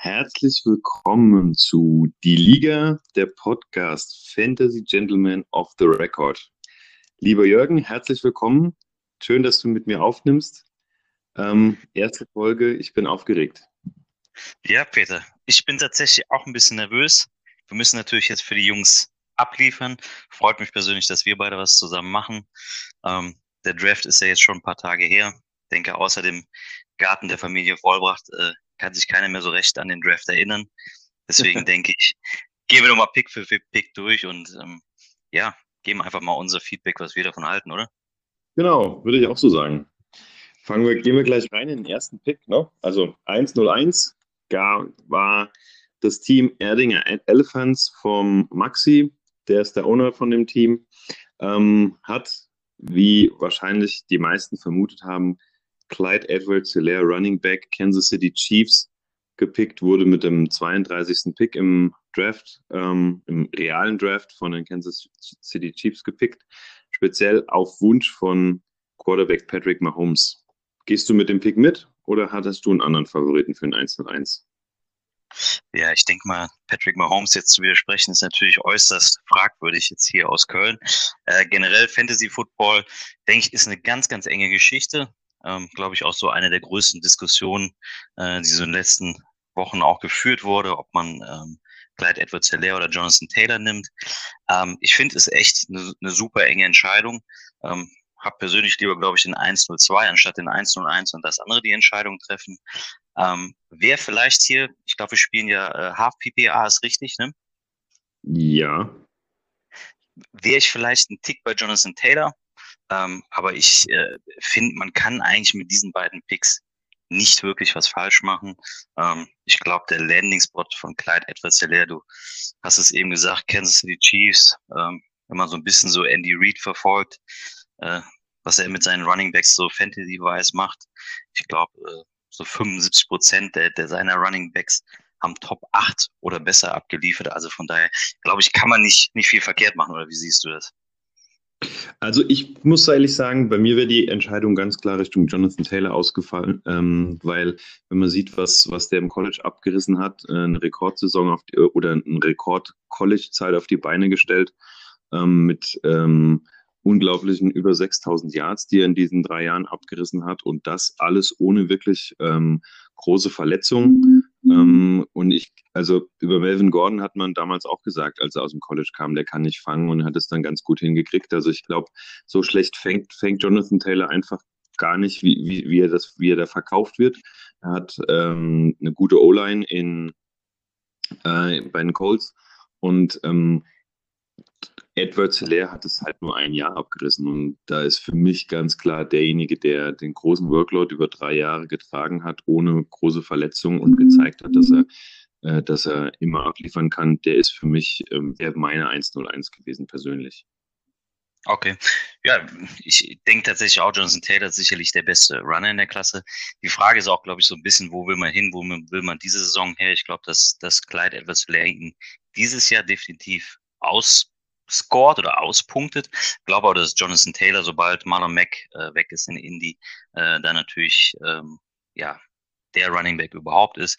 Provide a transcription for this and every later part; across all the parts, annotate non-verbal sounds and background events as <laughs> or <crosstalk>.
Herzlich willkommen zu Die Liga, der Podcast Fantasy Gentleman of the Record. Lieber Jürgen, herzlich willkommen. Schön, dass du mit mir aufnimmst. Ähm, erste Folge, ich bin aufgeregt. Ja, Peter, ich bin tatsächlich auch ein bisschen nervös. Wir müssen natürlich jetzt für die Jungs abliefern. Freut mich persönlich, dass wir beide was zusammen machen. Ähm, der Draft ist ja jetzt schon ein paar Tage her. Ich denke, außer dem Garten der Familie Vollbracht äh, kann sich keiner mehr so recht an den Draft erinnern. Deswegen <laughs> denke ich, gehen wir nochmal Pick für Pick durch und ähm, ja, geben einfach mal unser Feedback, was wir davon halten, oder? Genau, würde ich auch so sagen. Fangen wir, gehen wir gleich rein in den ersten Pick. Ne? Also 101 war das Team Erdinger Elephants vom Maxi, der ist der Owner von dem Team, ähm, hat, wie wahrscheinlich die meisten vermutet haben, Clyde Edwards Hilaire Running Back Kansas City Chiefs gepickt, wurde mit dem 32. Pick im Draft, ähm, im realen Draft von den Kansas City Chiefs gepickt, speziell auf Wunsch von Quarterback Patrick Mahomes. Gehst du mit dem Pick mit oder hattest du einen anderen Favoriten für ein 1 1? Ja, ich denke mal, Patrick Mahomes jetzt zu widersprechen, ist natürlich äußerst fragwürdig jetzt hier aus Köln. Äh, generell Fantasy Football, denke ich, ist eine ganz, ganz enge Geschichte ähm, glaube ich, auch so eine der größten Diskussionen, äh, die so in den letzten Wochen auch geführt wurde, ob man ähm, Clyde Edwards Hilaire oder Jonathan Taylor nimmt. Ähm, ich finde es echt eine, eine super enge Entscheidung. Ähm, hab persönlich lieber, glaube ich, den 102 anstatt den 101 und das andere die Entscheidung treffen. Ähm, wer vielleicht hier, ich glaube, wir spielen ja äh, Half PPA, ist richtig, ne? Ja. Wäre ich vielleicht ein Tick bei Jonathan Taylor, ähm, aber ich äh, finde, man kann eigentlich mit diesen beiden Picks nicht wirklich was falsch machen. Ähm, ich glaube, der Landing-Spot von Clyde Edwards Hilaire, du hast es eben gesagt, Kansas City Chiefs, ähm, wenn man so ein bisschen so Andy Reid verfolgt, äh, was er mit seinen Running Backs so Fantasy-wise macht. Ich glaube, äh, so 75 Prozent der, der seiner Running Backs haben Top 8 oder besser abgeliefert. Also von daher, glaube ich, kann man nicht, nicht viel verkehrt machen, oder wie siehst du das? Also ich muss ehrlich sagen, bei mir wäre die Entscheidung ganz klar Richtung Jonathan Taylor ausgefallen, ähm, weil wenn man sieht, was, was der im College abgerissen hat, äh, eine Rekordsaison auf die, oder ein Rekord-College-Zeit auf die Beine gestellt, ähm, mit ähm, unglaublichen über 6000 Yards, die er in diesen drei Jahren abgerissen hat und das alles ohne wirklich ähm, große Verletzungen. Mhm. Ähm, und ich, also über Melvin Gordon hat man damals auch gesagt, als er aus dem College kam, der kann nicht fangen und hat es dann ganz gut hingekriegt. Also ich glaube, so schlecht fängt, fängt Jonathan Taylor einfach gar nicht, wie, wie, wie, er das, wie er da verkauft wird. Er hat ähm, eine gute O-Line in äh, bei den Colts und ähm, Edward Hilaire hat es halt nur ein Jahr abgerissen und da ist für mich ganz klar derjenige, der den großen Workload über drei Jahre getragen hat, ohne große Verletzungen und gezeigt hat, dass er, äh, dass er immer abliefern kann, der ist für mich ähm, meine 101 gewesen persönlich. Okay. Ja, ich denke tatsächlich auch, Jonathan Taylor ist sicherlich der beste Runner in der Klasse. Die Frage ist auch, glaube ich, so ein bisschen, wo will man hin, wo will man diese Saison her? Ich glaube, dass, dass Clyde etwas Hilaire dieses Jahr definitiv aus scored oder auspunktet. Ich glaube auch, dass Jonathan Taylor, sobald Marlon Mack äh, weg ist in Indy, äh, da natürlich ähm, ja der Running Back überhaupt ist.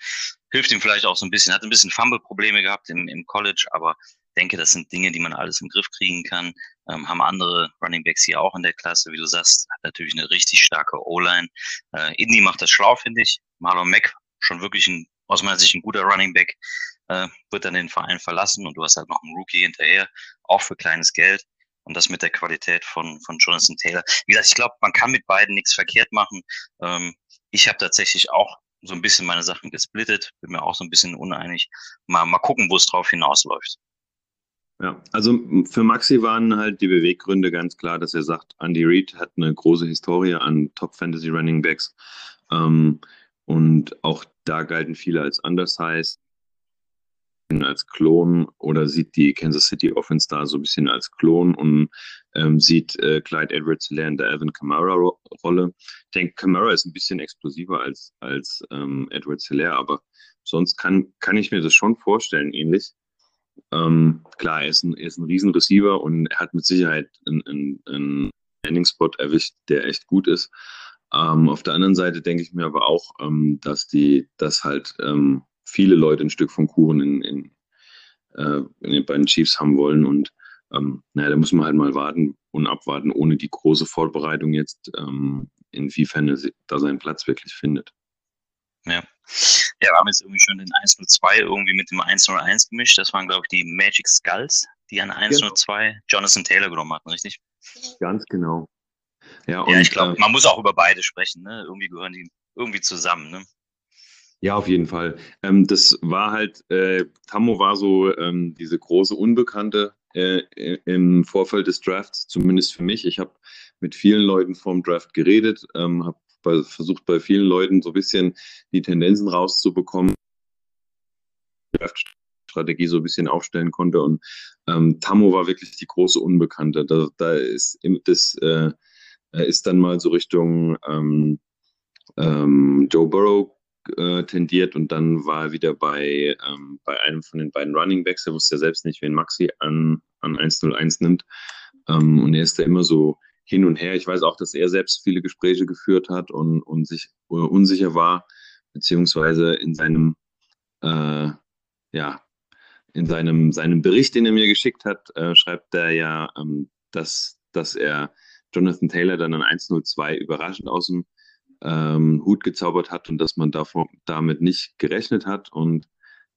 Hilft ihm vielleicht auch so ein bisschen, hat ein bisschen Fumble-Probleme gehabt im, im College, aber denke, das sind Dinge, die man alles im Griff kriegen kann. Ähm, haben andere Running Backs hier auch in der Klasse, wie du sagst, hat natürlich eine richtig starke O-Line. Äh, Indy macht das schlau, finde ich. Marlon Mack schon wirklich ein, aus meiner Sicht ein guter Running Back äh, wird dann den Verein verlassen und du hast halt noch einen Rookie hinterher, auch für kleines Geld. Und das mit der Qualität von, von Jonathan Taylor. Wie gesagt, ich glaube, man kann mit beiden nichts verkehrt machen. Ähm, ich habe tatsächlich auch so ein bisschen meine Sachen gesplittet, bin mir auch so ein bisschen uneinig. Mal, mal gucken, wo es drauf hinausläuft. Ja, also für Maxi waren halt die Beweggründe ganz klar, dass er sagt, Andy Reid hat eine große Historie an Top Fantasy Running Backs. Ähm, und auch da galten viele als undersized. Als Klon oder sieht die Kansas City Offense da so ein bisschen als Klon und ähm, sieht äh, Clyde Edwards in der Alvin Kamara Rolle. Ich denke, Kamara ist ein bisschen explosiver als, als ähm, Edwards Hilaire, aber sonst kann, kann ich mir das schon vorstellen, ähnlich. Ähm, klar, er ist ein, er ist ein riesen Receiver und er hat mit Sicherheit einen, einen, einen Landing-Spot erwischt, der echt gut ist. Ähm, auf der anderen Seite denke ich mir aber auch, ähm, dass die, dass halt ähm, viele Leute ein Stück vom Kuchen in, in, äh, in den beiden Chiefs haben wollen und ähm, naja, da muss man halt mal warten und abwarten, ohne die große Vorbereitung jetzt, ähm, inwiefern er da seinen Platz wirklich findet. Ja. Ja, wir haben jetzt irgendwie schon den 102 irgendwie mit dem 101 gemischt. Das waren, glaube ich, die Magic Skulls, die an 102 genau. Jonathan Taylor genommen hatten, richtig? Ganz genau. Ja, und, ja ich glaube, äh, man muss auch über beide sprechen. Ne? Irgendwie gehören die irgendwie zusammen. Ne? Ja, auf jeden Fall. Ähm, das war halt, äh, Tammo war so ähm, diese große Unbekannte äh, im Vorfeld des Drafts, zumindest für mich. Ich habe mit vielen Leuten vorm Draft geredet, ähm, habe versucht bei vielen Leuten so ein bisschen die Tendenzen rauszubekommen, Strategie so ein bisschen aufstellen konnte. Und ähm, Tammo war wirklich die große Unbekannte. Da, da ist das äh, ist dann mal so Richtung ähm, ähm, Joe Burrow äh, tendiert und dann war er wieder bei, ähm, bei einem von den beiden Running Backs. Er wusste ja selbst nicht, wen Maxi an, an 101 nimmt. Ähm, und er ist da immer so hin und her. Ich weiß auch, dass er selbst viele Gespräche geführt hat und, und sich uh, unsicher war, beziehungsweise in seinem, äh, ja, in seinem, seinem Bericht, den er mir geschickt hat, äh, schreibt er ja, ähm, dass, dass er Jonathan Taylor dann an 102 überraschend aus dem ähm, Hut gezaubert hat und dass man davor, damit nicht gerechnet hat und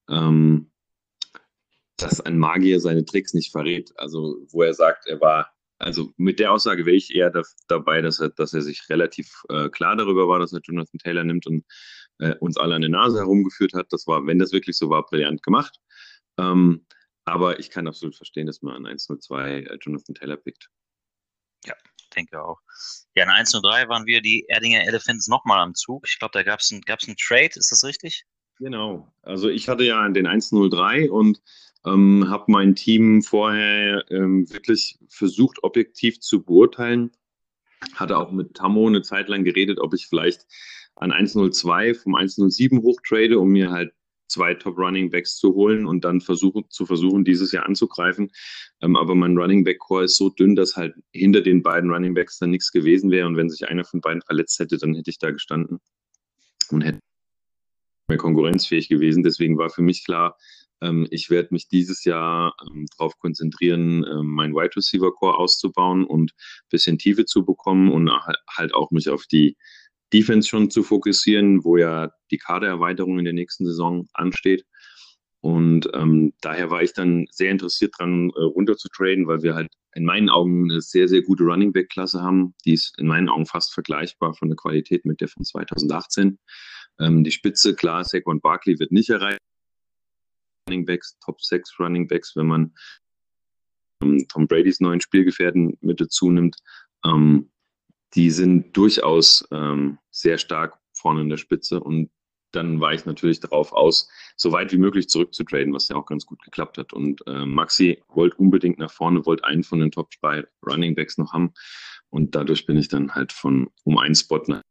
ähm, dass ein Magier seine Tricks nicht verrät. Also wo er sagt, er war, also mit der Aussage wäre ich eher da, dabei, dass er, dass er sich relativ äh, klar darüber war, dass er Jonathan Taylor nimmt und äh, uns alle an der Nase herumgeführt hat. Das war, wenn das wirklich so war, brillant gemacht. Ähm, aber ich kann absolut verstehen, dass man an 102 äh, Jonathan Taylor pickt. Ja, denke auch. Ja, in 1.03 waren wir die Erdinger Elephants nochmal am Zug. Ich glaube, da gab es ein, einen Trade, ist das richtig? Genau. Also ich hatte ja den 1.03 und ähm, habe mein Team vorher ähm, wirklich versucht, objektiv zu beurteilen. Hatte auch mit Tammo eine Zeit lang geredet, ob ich vielleicht an 1.02 vom 1.07 hochtrade, um mir halt zwei Top Running Backs zu holen und dann versuchen, zu versuchen, dieses Jahr anzugreifen. Ähm, aber mein Running Back Core ist so dünn, dass halt hinter den beiden Running Backs dann nichts gewesen wäre. Und wenn sich einer von beiden verletzt hätte, dann hätte ich da gestanden und hätte mehr konkurrenzfähig gewesen. Deswegen war für mich klar, ähm, ich werde mich dieses Jahr ähm, darauf konzentrieren, ähm, mein Wide Receiver Core auszubauen und ein bisschen Tiefe zu bekommen und halt auch mich auf die Defense schon zu fokussieren, wo ja die Kadererweiterung in der nächsten Saison ansteht. Und ähm, daher war ich dann sehr interessiert dran, äh, runter zu traden, weil wir halt in meinen Augen eine sehr, sehr gute Running Back Klasse haben. Die ist in meinen Augen fast vergleichbar von der Qualität mit der von 2018. Ähm, die Spitze, klar, Saquon Barkley wird nicht erreicht. Running Backs, Top 6 Running Backs, wenn man ähm, Tom Bradys neuen Spielgefährten mit dazu nimmt. Ähm, die sind durchaus ähm, sehr stark vorne in der Spitze und dann war ich natürlich darauf aus, so weit wie möglich zurückzutraden, was ja auch ganz gut geklappt hat. Und äh, Maxi wollte unbedingt nach vorne, wollte einen von den Top 2 Running Backs noch haben. Und dadurch bin ich dann halt von um einen Spot nach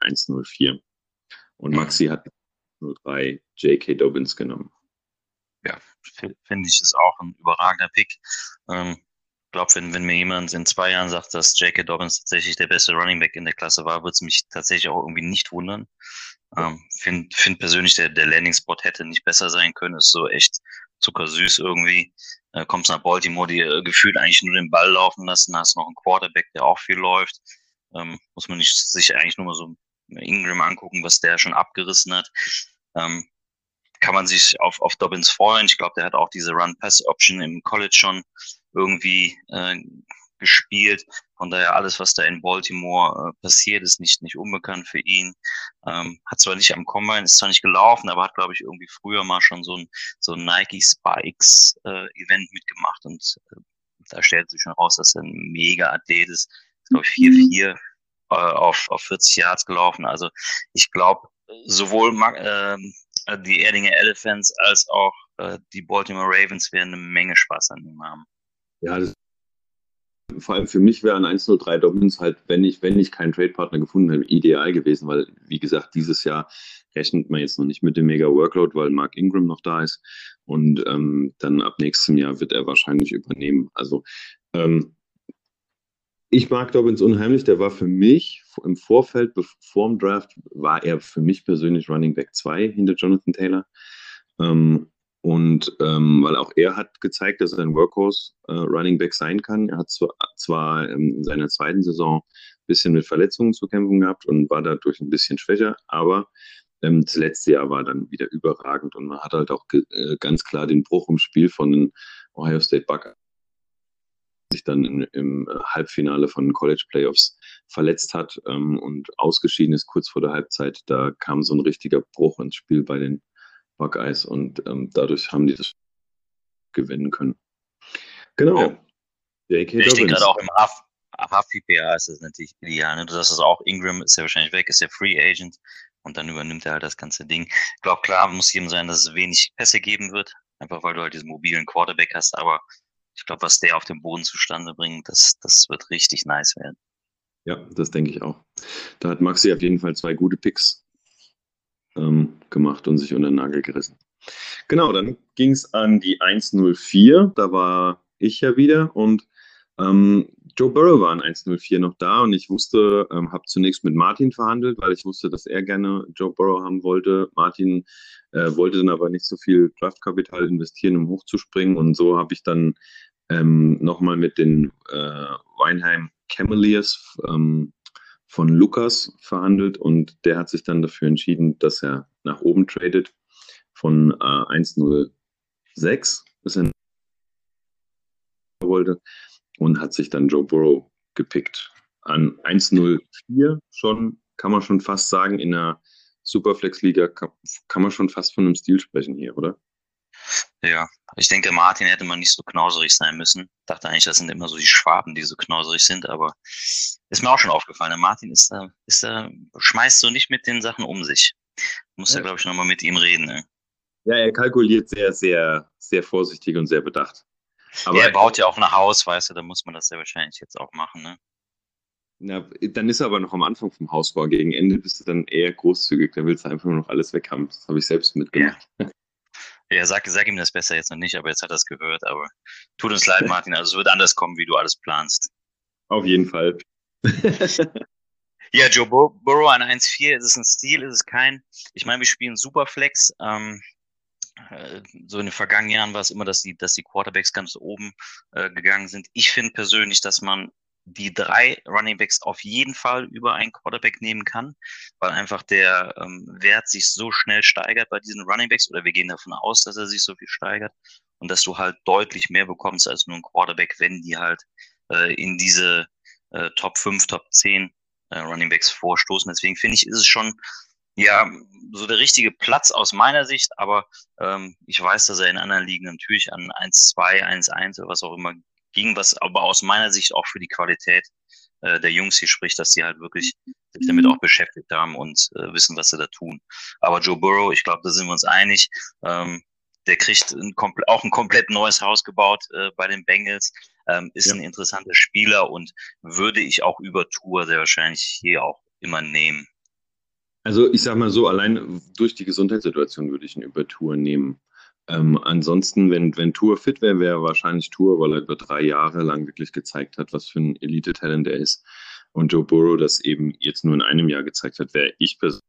104. Und Maxi hat 03 J.K. Dobbins genommen. Ja, finde ich das auch ein überragender Pick. Ähm, glaube, wenn, wenn mir jemand in zwei Jahren sagt, dass J.K. Dobbins tatsächlich der beste Running Back in der Klasse war, würde es mich tatsächlich auch irgendwie nicht wundern. Ähm, Finde find persönlich, der, der Landing-Spot hätte nicht besser sein können. Ist so echt zuckersüß irgendwie. Äh, kommst nach Baltimore, die äh, gefühlt eigentlich nur den Ball laufen lassen, hast noch einen Quarterback, der auch viel läuft. Ähm, muss man nicht sich eigentlich nur mal so Ingram angucken, was der schon abgerissen hat. Ähm, kann man sich auf, auf Dobbins freuen. Ich glaube, der hat auch diese Run-Pass-Option im College schon irgendwie äh, gespielt. Von daher alles, was da in Baltimore äh, passiert, ist nicht, nicht unbekannt für ihn. Ähm, hat zwar nicht am Combine, ist zwar nicht gelaufen, aber hat, glaube ich, irgendwie früher mal schon so ein, so ein Nike Spikes äh, Event mitgemacht und äh, da stellt sich schon raus, dass er ein mega Athlet ist. Glaube ich, 4-4 äh, auf, auf 40 Yards gelaufen. Also ich glaube, sowohl äh, die Erdinger Elephants als auch äh, die Baltimore Ravens werden eine Menge Spaß an ihm haben. Ja, das vor allem für mich wäre ein 103 Dominance halt, wenn ich, wenn ich keinen Trade-Partner gefunden hätte, ideal gewesen, weil, wie gesagt, dieses Jahr rechnet man jetzt noch nicht mit dem mega Workload, weil Mark Ingram noch da ist. Und ähm, dann ab nächstem Jahr wird er wahrscheinlich übernehmen. Also ähm, ich mag Dobbins unheimlich. Der war für mich im Vorfeld, vor dem Draft, war er für mich persönlich Running Back 2 hinter Jonathan Taylor. Ähm, und ähm, weil auch er hat gezeigt, dass er ein Workhorse äh, Running Back sein kann. Er hat zwar, zwar ähm, in seiner zweiten Saison ein bisschen mit Verletzungen zu kämpfen gehabt und war dadurch ein bisschen schwächer, aber ähm, das letzte Jahr war dann wieder überragend und man hat halt auch äh, ganz klar den Bruch im Spiel von den Ohio State Buckeyes sich dann in, im Halbfinale von College Playoffs verletzt hat ähm, und ausgeschieden ist kurz vor der Halbzeit. Da kam so ein richtiger Bruch ins Spiel bei den Buckeyes und ähm, dadurch haben die das gewinnen können. Genau. Ja. J.K. Ich denke gerade auch im HFPA ist das natürlich ideal. Ne? Du sagst es auch, Ingram ist ja wahrscheinlich weg, ist ja Free Agent und dann übernimmt er halt das ganze Ding. Ich glaube, klar muss jedem sein, dass es wenig Pässe geben wird, einfach weil du halt diesen mobilen Quarterback hast, aber ich glaube, was der auf dem Boden zustande bringt, das, das wird richtig nice werden. Ja, das denke ich auch. Da hat Maxi auf jeden Fall zwei gute Picks ähm, gemacht und sich unter den Nagel gerissen. Genau, dann ging es an die 104. Da war ich ja wieder und ähm, Joe Burrow war in 104 noch da und ich wusste, ähm, habe zunächst mit Martin verhandelt, weil ich wusste, dass er gerne Joe Burrow haben wollte. Martin äh, wollte dann aber nicht so viel Draftkapital investieren, um hochzuspringen und so habe ich dann ähm, nochmal mit den äh, Weinheim Cavaliers ähm, von Lukas verhandelt und der hat sich dann dafür entschieden, dass er nach oben tradet von äh, 1,06 bis er wollte und hat sich dann Joe Burrow gepickt. An 1,04 schon, kann man schon fast sagen, in der Superflex-Liga kann, kann man schon fast von einem Stil sprechen hier, oder? Ja, ich denke, Martin hätte man nicht so knauserig sein müssen. Dachte eigentlich, das sind immer so die Schwaben, die so knauserig sind, aber ist mir auch schon aufgefallen. Der Martin ist da, ist da, schmeißt so nicht mit den Sachen um sich. Muss ja, ja glaube ich, nochmal mit ihm reden. Ne? Ja, er kalkuliert sehr, sehr, sehr vorsichtig und sehr bedacht. Aber ja, er baut ja auch ein Haus, weißt du, da muss man das ja wahrscheinlich jetzt auch machen, ne? Na, dann ist er aber noch am Anfang vom Hausbau. Gegen Ende bist du dann eher großzügig. Da willst du einfach nur noch alles weg haben. Das habe ich selbst mitgemacht. Ja. Ja, sag, sag ihm das besser jetzt noch nicht, aber jetzt hat er es gehört. Aber tut uns leid, <laughs> Martin. Also es wird anders kommen, wie du alles planst. Auf jeden Fall. ja, Joe Bur Burrow an 1-4, ist es ein Stil, ist es kein. Ich meine, wir spielen Superflex. Ähm, äh, so in den vergangenen Jahren war es immer, dass die, dass die Quarterbacks ganz oben äh, gegangen sind. Ich finde persönlich, dass man die drei Running Backs auf jeden Fall über einen Quarterback nehmen kann, weil einfach der ähm, Wert sich so schnell steigert bei diesen Running Backs oder wir gehen davon aus, dass er sich so viel steigert und dass du halt deutlich mehr bekommst als nur ein Quarterback, wenn die halt äh, in diese äh, Top 5, Top 10 äh, Running Backs vorstoßen. Deswegen finde ich, ist es schon ja so der richtige Platz aus meiner Sicht, aber ähm, ich weiß, dass er in anderen Ligen natürlich an 1-2, 1-1 oder was auch immer ging, was aber aus meiner Sicht auch für die Qualität äh, der Jungs hier spricht, dass die halt wirklich sich damit auch beschäftigt haben und äh, wissen, was sie da tun. Aber Joe Burrow, ich glaube, da sind wir uns einig. Ähm, der kriegt ein auch ein komplett neues Haus gebaut äh, bei den Bengals. Ähm, ist ja. ein interessanter Spieler und würde ich auch über Tour sehr wahrscheinlich hier auch immer nehmen. Also ich sag mal so, allein durch die Gesundheitssituation würde ich ihn über Tour nehmen. Ähm, ansonsten, wenn, wenn Tour fit wäre, wäre wahrscheinlich Tour, weil er über drei Jahre lang wirklich gezeigt hat, was für ein Elite-Talent er ist. Und Joe Burrow das eben jetzt nur in einem Jahr gezeigt hat, wäre ich persönlich.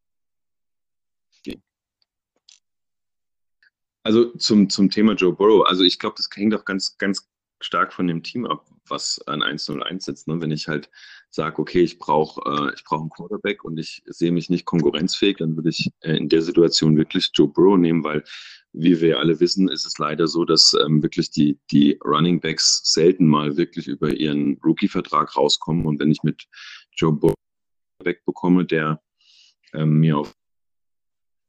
Also zum, zum Thema Joe Burrow, also ich glaube, das hängt auch ganz, ganz stark von dem Team ab, was an 1-0-1 sitzt. Ne? Wenn ich halt sage, okay, ich brauche äh, brauch einen Quarterback und ich sehe mich nicht konkurrenzfähig, dann würde ich äh, in der Situation wirklich Joe Burrow nehmen, weil, wie wir alle wissen, ist es leider so, dass ähm, wirklich die, die Running Backs selten mal wirklich über ihren Rookie-Vertrag rauskommen. Und wenn ich mit Joe Burrow bekomme, der ähm, mir auf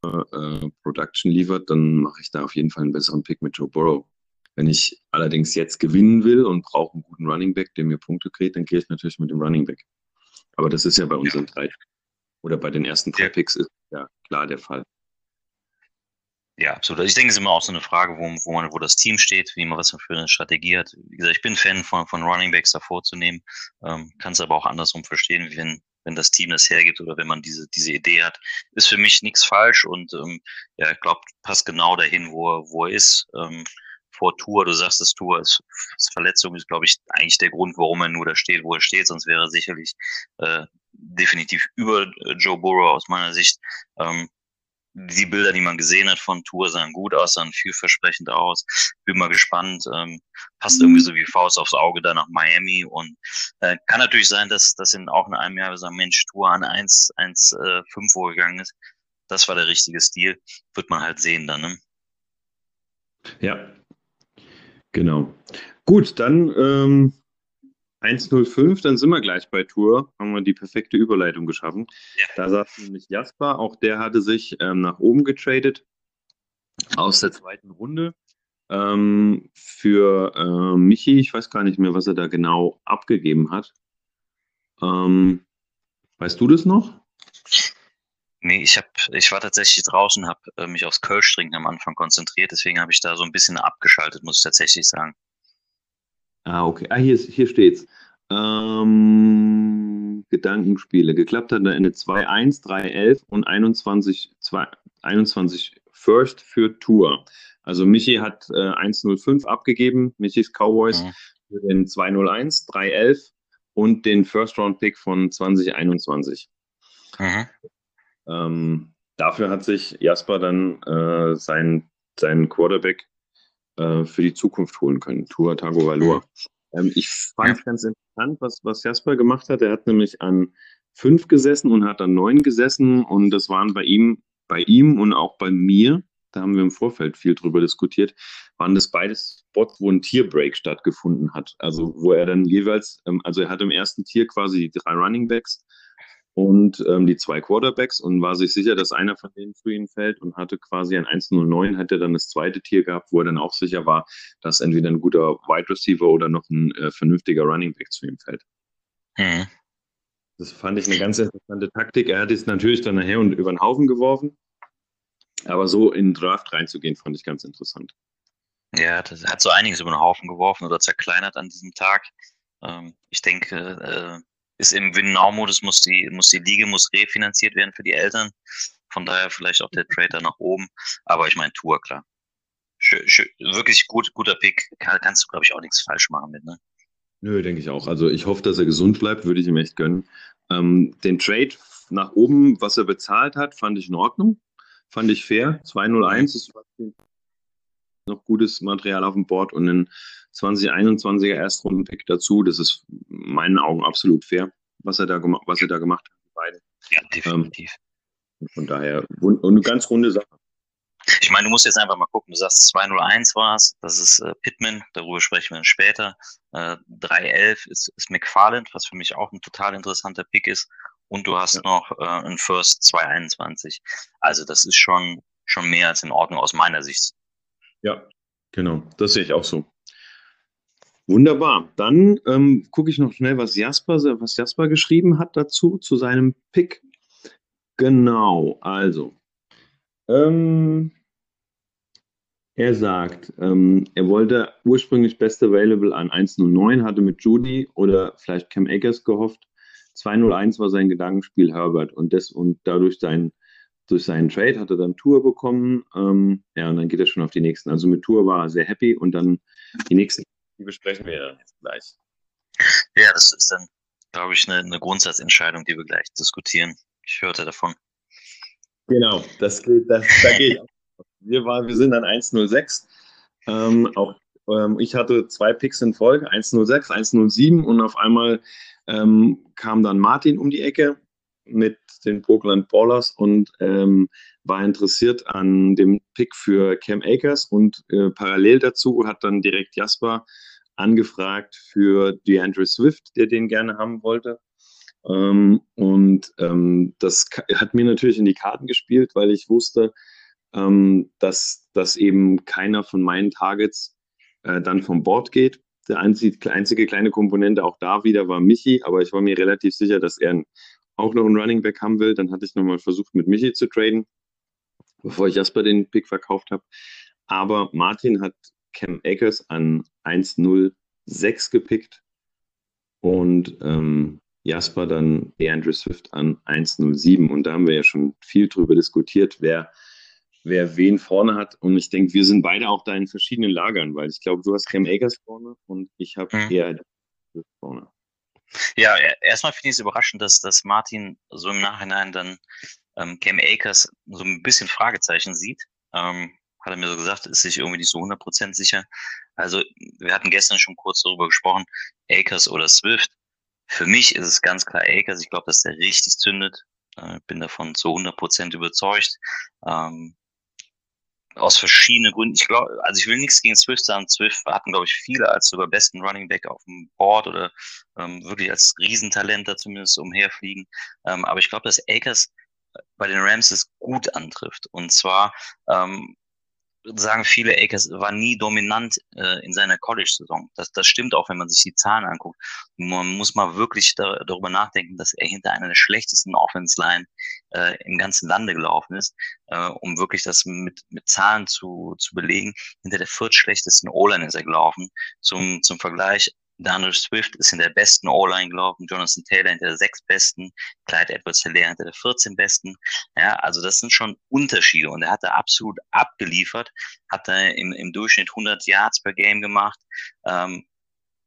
äh, Production liefert, dann mache ich da auf jeden Fall einen besseren Pick mit Joe Burrow. Wenn ich allerdings jetzt gewinnen will und brauche einen guten Running Back, der mir Punkte kriegt, dann gehe ich natürlich mit dem Running Back. Aber das ist ja bei unseren ja. drei oder bei den ersten drei ja. Picks ist ja klar der Fall. Ja, absolut. Also ich denke, es ist immer auch so eine Frage, wo, wo man, wo das Team steht, wie man was für eine Strategie hat. Wie gesagt, ich bin Fan von, von Running Backs davor zu nehmen, ähm, kann es aber auch andersrum verstehen, wenn, wenn das Team das hergibt oder wenn man diese, diese Idee hat. Ist für mich nichts falsch und ähm, ja, ich glaube, passt genau dahin, wo er, wo er ist. Ähm, vor Tour, du sagst, das Tour ist, ist Verletzung ist, glaube ich, eigentlich der Grund, warum er nur da steht, wo er steht, sonst wäre er sicherlich äh, definitiv über äh, Joe Burrow aus meiner Sicht. Ähm, die Bilder, die man gesehen hat von Tour, sahen gut aus, sahen vielversprechend aus. Bin mal gespannt. Ähm, passt irgendwie so wie Faust aufs Auge da nach Miami und äh, kann natürlich sein, dass das in auch in einem Jahr wir sagen, Mensch, Tour an 1, 1, äh, 5 gegangen ist. Das war der richtige Stil. Wird man halt sehen dann, ne? Ja, genau. Gut, dann ähm, 1.05, dann sind wir gleich bei Tour, haben wir die perfekte Überleitung geschaffen. Ja. Da saß nämlich Jasper, auch der hatte sich ähm, nach oben getradet aus der zweiten Runde ähm, für äh, Michi. Ich weiß gar nicht mehr, was er da genau abgegeben hat. Ähm, weißt du das noch? Nee, ich hab, ich war tatsächlich draußen, habe äh, mich aufs Kölsch trinken am Anfang konzentriert, deswegen habe ich da so ein bisschen abgeschaltet, muss ich tatsächlich sagen. Ah, okay. Ah, hier, hier steht's. Ähm, Gedankenspiele. Geklappt hat er Ende 2-1, 3-11 und 21, 2, 21 First für Tour. Also Michi hat äh, 1-0-5 abgegeben, Michis Cowboys mhm. für den 2-0-1, 3-11 und den First-Round-Pick von 2021. Mhm. Ähm, dafür hat sich Jasper dann äh, seinen, seinen Quarterback äh, für die Zukunft holen können. Tua Tagovailoa. Mhm. Ähm, ich fand es ganz interessant, was, was Jasper gemacht hat. Er hat nämlich an fünf gesessen und hat an neun gesessen und das waren bei ihm, bei ihm und auch bei mir, da haben wir im Vorfeld viel drüber diskutiert, waren das beides Spots, wo ein Tierbreak stattgefunden hat. Also wo er dann jeweils, ähm, also er hat im ersten Tier quasi die drei Running Backs und ähm, die zwei Quarterbacks und war sich sicher, dass einer von denen für ihn fällt und hatte quasi ein 1-0-9, hat er dann das zweite Tier gehabt, wo er dann auch sicher war, dass entweder ein guter Wide Receiver oder noch ein äh, vernünftiger Running Back zu ihm fällt. Mhm. Das fand ich eine ganz interessante Taktik. Er hat es natürlich dann nachher und über den Haufen geworfen, aber so in den Draft reinzugehen, fand ich ganz interessant. Ja, das hat so einiges über den Haufen geworfen oder zerkleinert an diesem Tag. Ähm, ich denke, äh, ist im Win-Now-Modus, muss die, muss die Liga muss refinanziert werden für die Eltern. Von daher vielleicht auch der Trader nach oben. Aber ich meine, Tour, klar. Schön, schön, wirklich gut, guter Pick. Kann, kannst du, glaube ich, auch nichts falsch machen mit, ne? Nö, denke ich auch. Also ich hoffe, dass er gesund bleibt, würde ich ihm echt gönnen. Ähm, den Trade nach oben, was er bezahlt hat, fand ich in Ordnung. Fand ich fair. 201 ist noch gutes Material auf dem Board und einen 2021er Erstrundenpick dazu. Das ist in meinen Augen absolut fair, was er da, was er da gemacht hat, beide. Ja, definitiv. Ähm, von daher, und, und eine ganz runde Sache. Ich meine, du musst jetzt einfach mal gucken, du sagst 201 war es, das ist äh, Pittman, darüber sprechen wir dann später. Äh, 311 ist, ist McFarland, was für mich auch ein total interessanter Pick ist. Und du hast ja. noch äh, einen First 221. Also das ist schon, schon mehr als in Ordnung aus meiner Sicht. Ja, genau, das sehe ich auch so. Wunderbar. Dann ähm, gucke ich noch schnell, was Jasper, was Jasper geschrieben hat dazu, zu seinem Pick. Genau, also. Ähm, er sagt, ähm, er wollte ursprünglich Best Available an 1.09, hatte mit Judy oder vielleicht Cam Akers gehofft. 2.01 war sein Gedankenspiel Herbert und, das, und dadurch sein, durch seinen Trade hat er dann Tour bekommen. Ähm, ja, und dann geht er schon auf die nächsten. Also mit Tour war er sehr happy und dann die nächsten die besprechen wir ja jetzt gleich. Ja, das ist dann, glaube ich, eine, eine Grundsatzentscheidung, die wir gleich diskutieren. Ich hörte davon. Genau, das geht, das, da gehe ich. Wir, war, wir sind an 106. Ähm, auch ähm, ich hatte zwei Picks in Folge, 106, 107 und auf einmal ähm, kam dann Martin um die Ecke mit den Portland Ballers und ähm, war interessiert an dem Pick für Cam Akers und äh, parallel dazu hat dann direkt Jasper angefragt für DeAndre Swift, der den gerne haben wollte. Ähm, und ähm, das hat mir natürlich in die Karten gespielt, weil ich wusste, ähm, dass, dass eben keiner von meinen Targets äh, dann vom Board geht. Der einzige, einzige kleine Komponente auch da wieder war Michi, aber ich war mir relativ sicher, dass er auch noch einen Running Back haben will. Dann hatte ich nochmal versucht, mit Michi zu traden bevor ich Jasper den Pick verkauft habe. Aber Martin hat Cam Akers an 1,06 gepickt und ähm, Jasper dann DeAndre Swift an 1,07. Und da haben wir ja schon viel drüber diskutiert, wer, wer wen vorne hat. Und ich denke, wir sind beide auch da in verschiedenen Lagern, weil ich glaube, du hast Cam Akers vorne und ich habe mhm. eher Swift vorne. Ja, erstmal finde ich es überraschend, dass, dass Martin so im Nachhinein dann ähm, Cam Akers so ein bisschen Fragezeichen sieht. Ähm, hat er mir so gesagt, ist sich irgendwie nicht so 100% sicher. Also, wir hatten gestern schon kurz darüber gesprochen, Akers oder Swift. Für mich ist es ganz klar Akers. Ich glaube, dass der richtig zündet. Äh, bin davon zu 100% überzeugt. Ähm, aus verschiedenen Gründen. Ich glaube, also ich will nichts gegen Swift sagen. Swift hatten, glaube ich, viele als sogar besten Running Back auf dem Board oder ähm, wirklich als Riesentalent da zumindest umherfliegen. Ähm, aber ich glaube, dass Akers bei den Rams es gut antrifft. Und zwar ähm, sagen viele, Akers war nie dominant äh, in seiner College-Saison. Das, das stimmt auch, wenn man sich die Zahlen anguckt. Man muss mal wirklich da, darüber nachdenken, dass er hinter einer der schlechtesten Offense-Line äh, im ganzen Lande gelaufen ist, äh, um wirklich das mit, mit Zahlen zu, zu belegen. Hinter der viertschlechtesten O-Line ist er gelaufen. Zum, zum Vergleich, Daniel Swift ist in der besten O-Line gelaufen, Jonathan Taylor hinter der sechs besten, Clyde Edwards Hilaire hinter der 14 besten. Ja, also das sind schon Unterschiede und er hat da absolut abgeliefert, hat da im, im Durchschnitt 100 Yards per Game gemacht, ähm,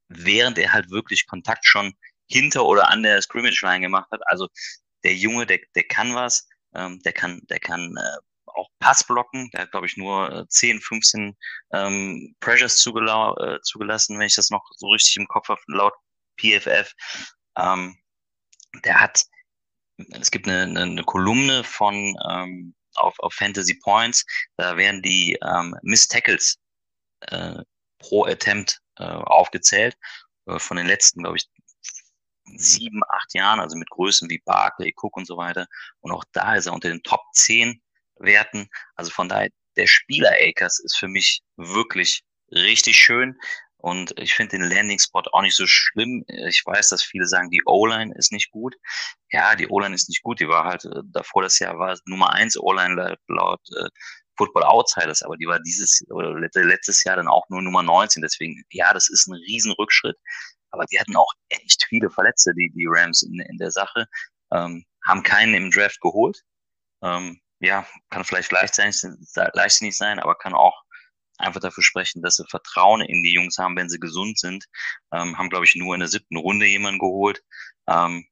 während er halt wirklich Kontakt schon hinter oder an der Scrimmage Line gemacht hat. Also der Junge, der, der kann was, ähm, der kann, der kann äh, auch Passblocken. Der hat, glaube ich, nur 10, äh, 15 ähm, Pressures zugela äh, zugelassen, wenn ich das noch so richtig im Kopf habe, laut PFF. Ähm, der hat, es gibt eine, eine, eine Kolumne von ähm, auf, auf Fantasy Points, da werden die ähm, Miss Tackles äh, pro Attempt äh, aufgezählt. Äh, von den letzten, glaube ich, sieben, acht Jahren, also mit Größen wie Barkley, Cook und so weiter. Und auch da ist er unter den Top 10 werten. Also von daher, der Spieler Akers ist für mich wirklich richtig schön. Und ich finde den Landing-Spot auch nicht so schlimm. Ich weiß, dass viele sagen, die O-Line ist nicht gut. Ja, die O-Line ist nicht gut. Die war halt, äh, davor das Jahr war Nummer eins O-Line laut, laut äh, Football Outsiders, aber die war dieses oder letztes Jahr dann auch nur Nummer 19. Deswegen, ja, das ist ein Riesenrückschritt. Aber die hatten auch echt viele Verletzte, die, die Rams in, in der Sache. Ähm, haben keinen im Draft geholt. Ähm, ja, kann vielleicht leichtsinnig sein, aber kann auch einfach dafür sprechen, dass sie Vertrauen in die Jungs haben, wenn sie gesund sind. Ähm, haben, glaube ich, nur in der siebten Runde jemanden geholt. Ähm,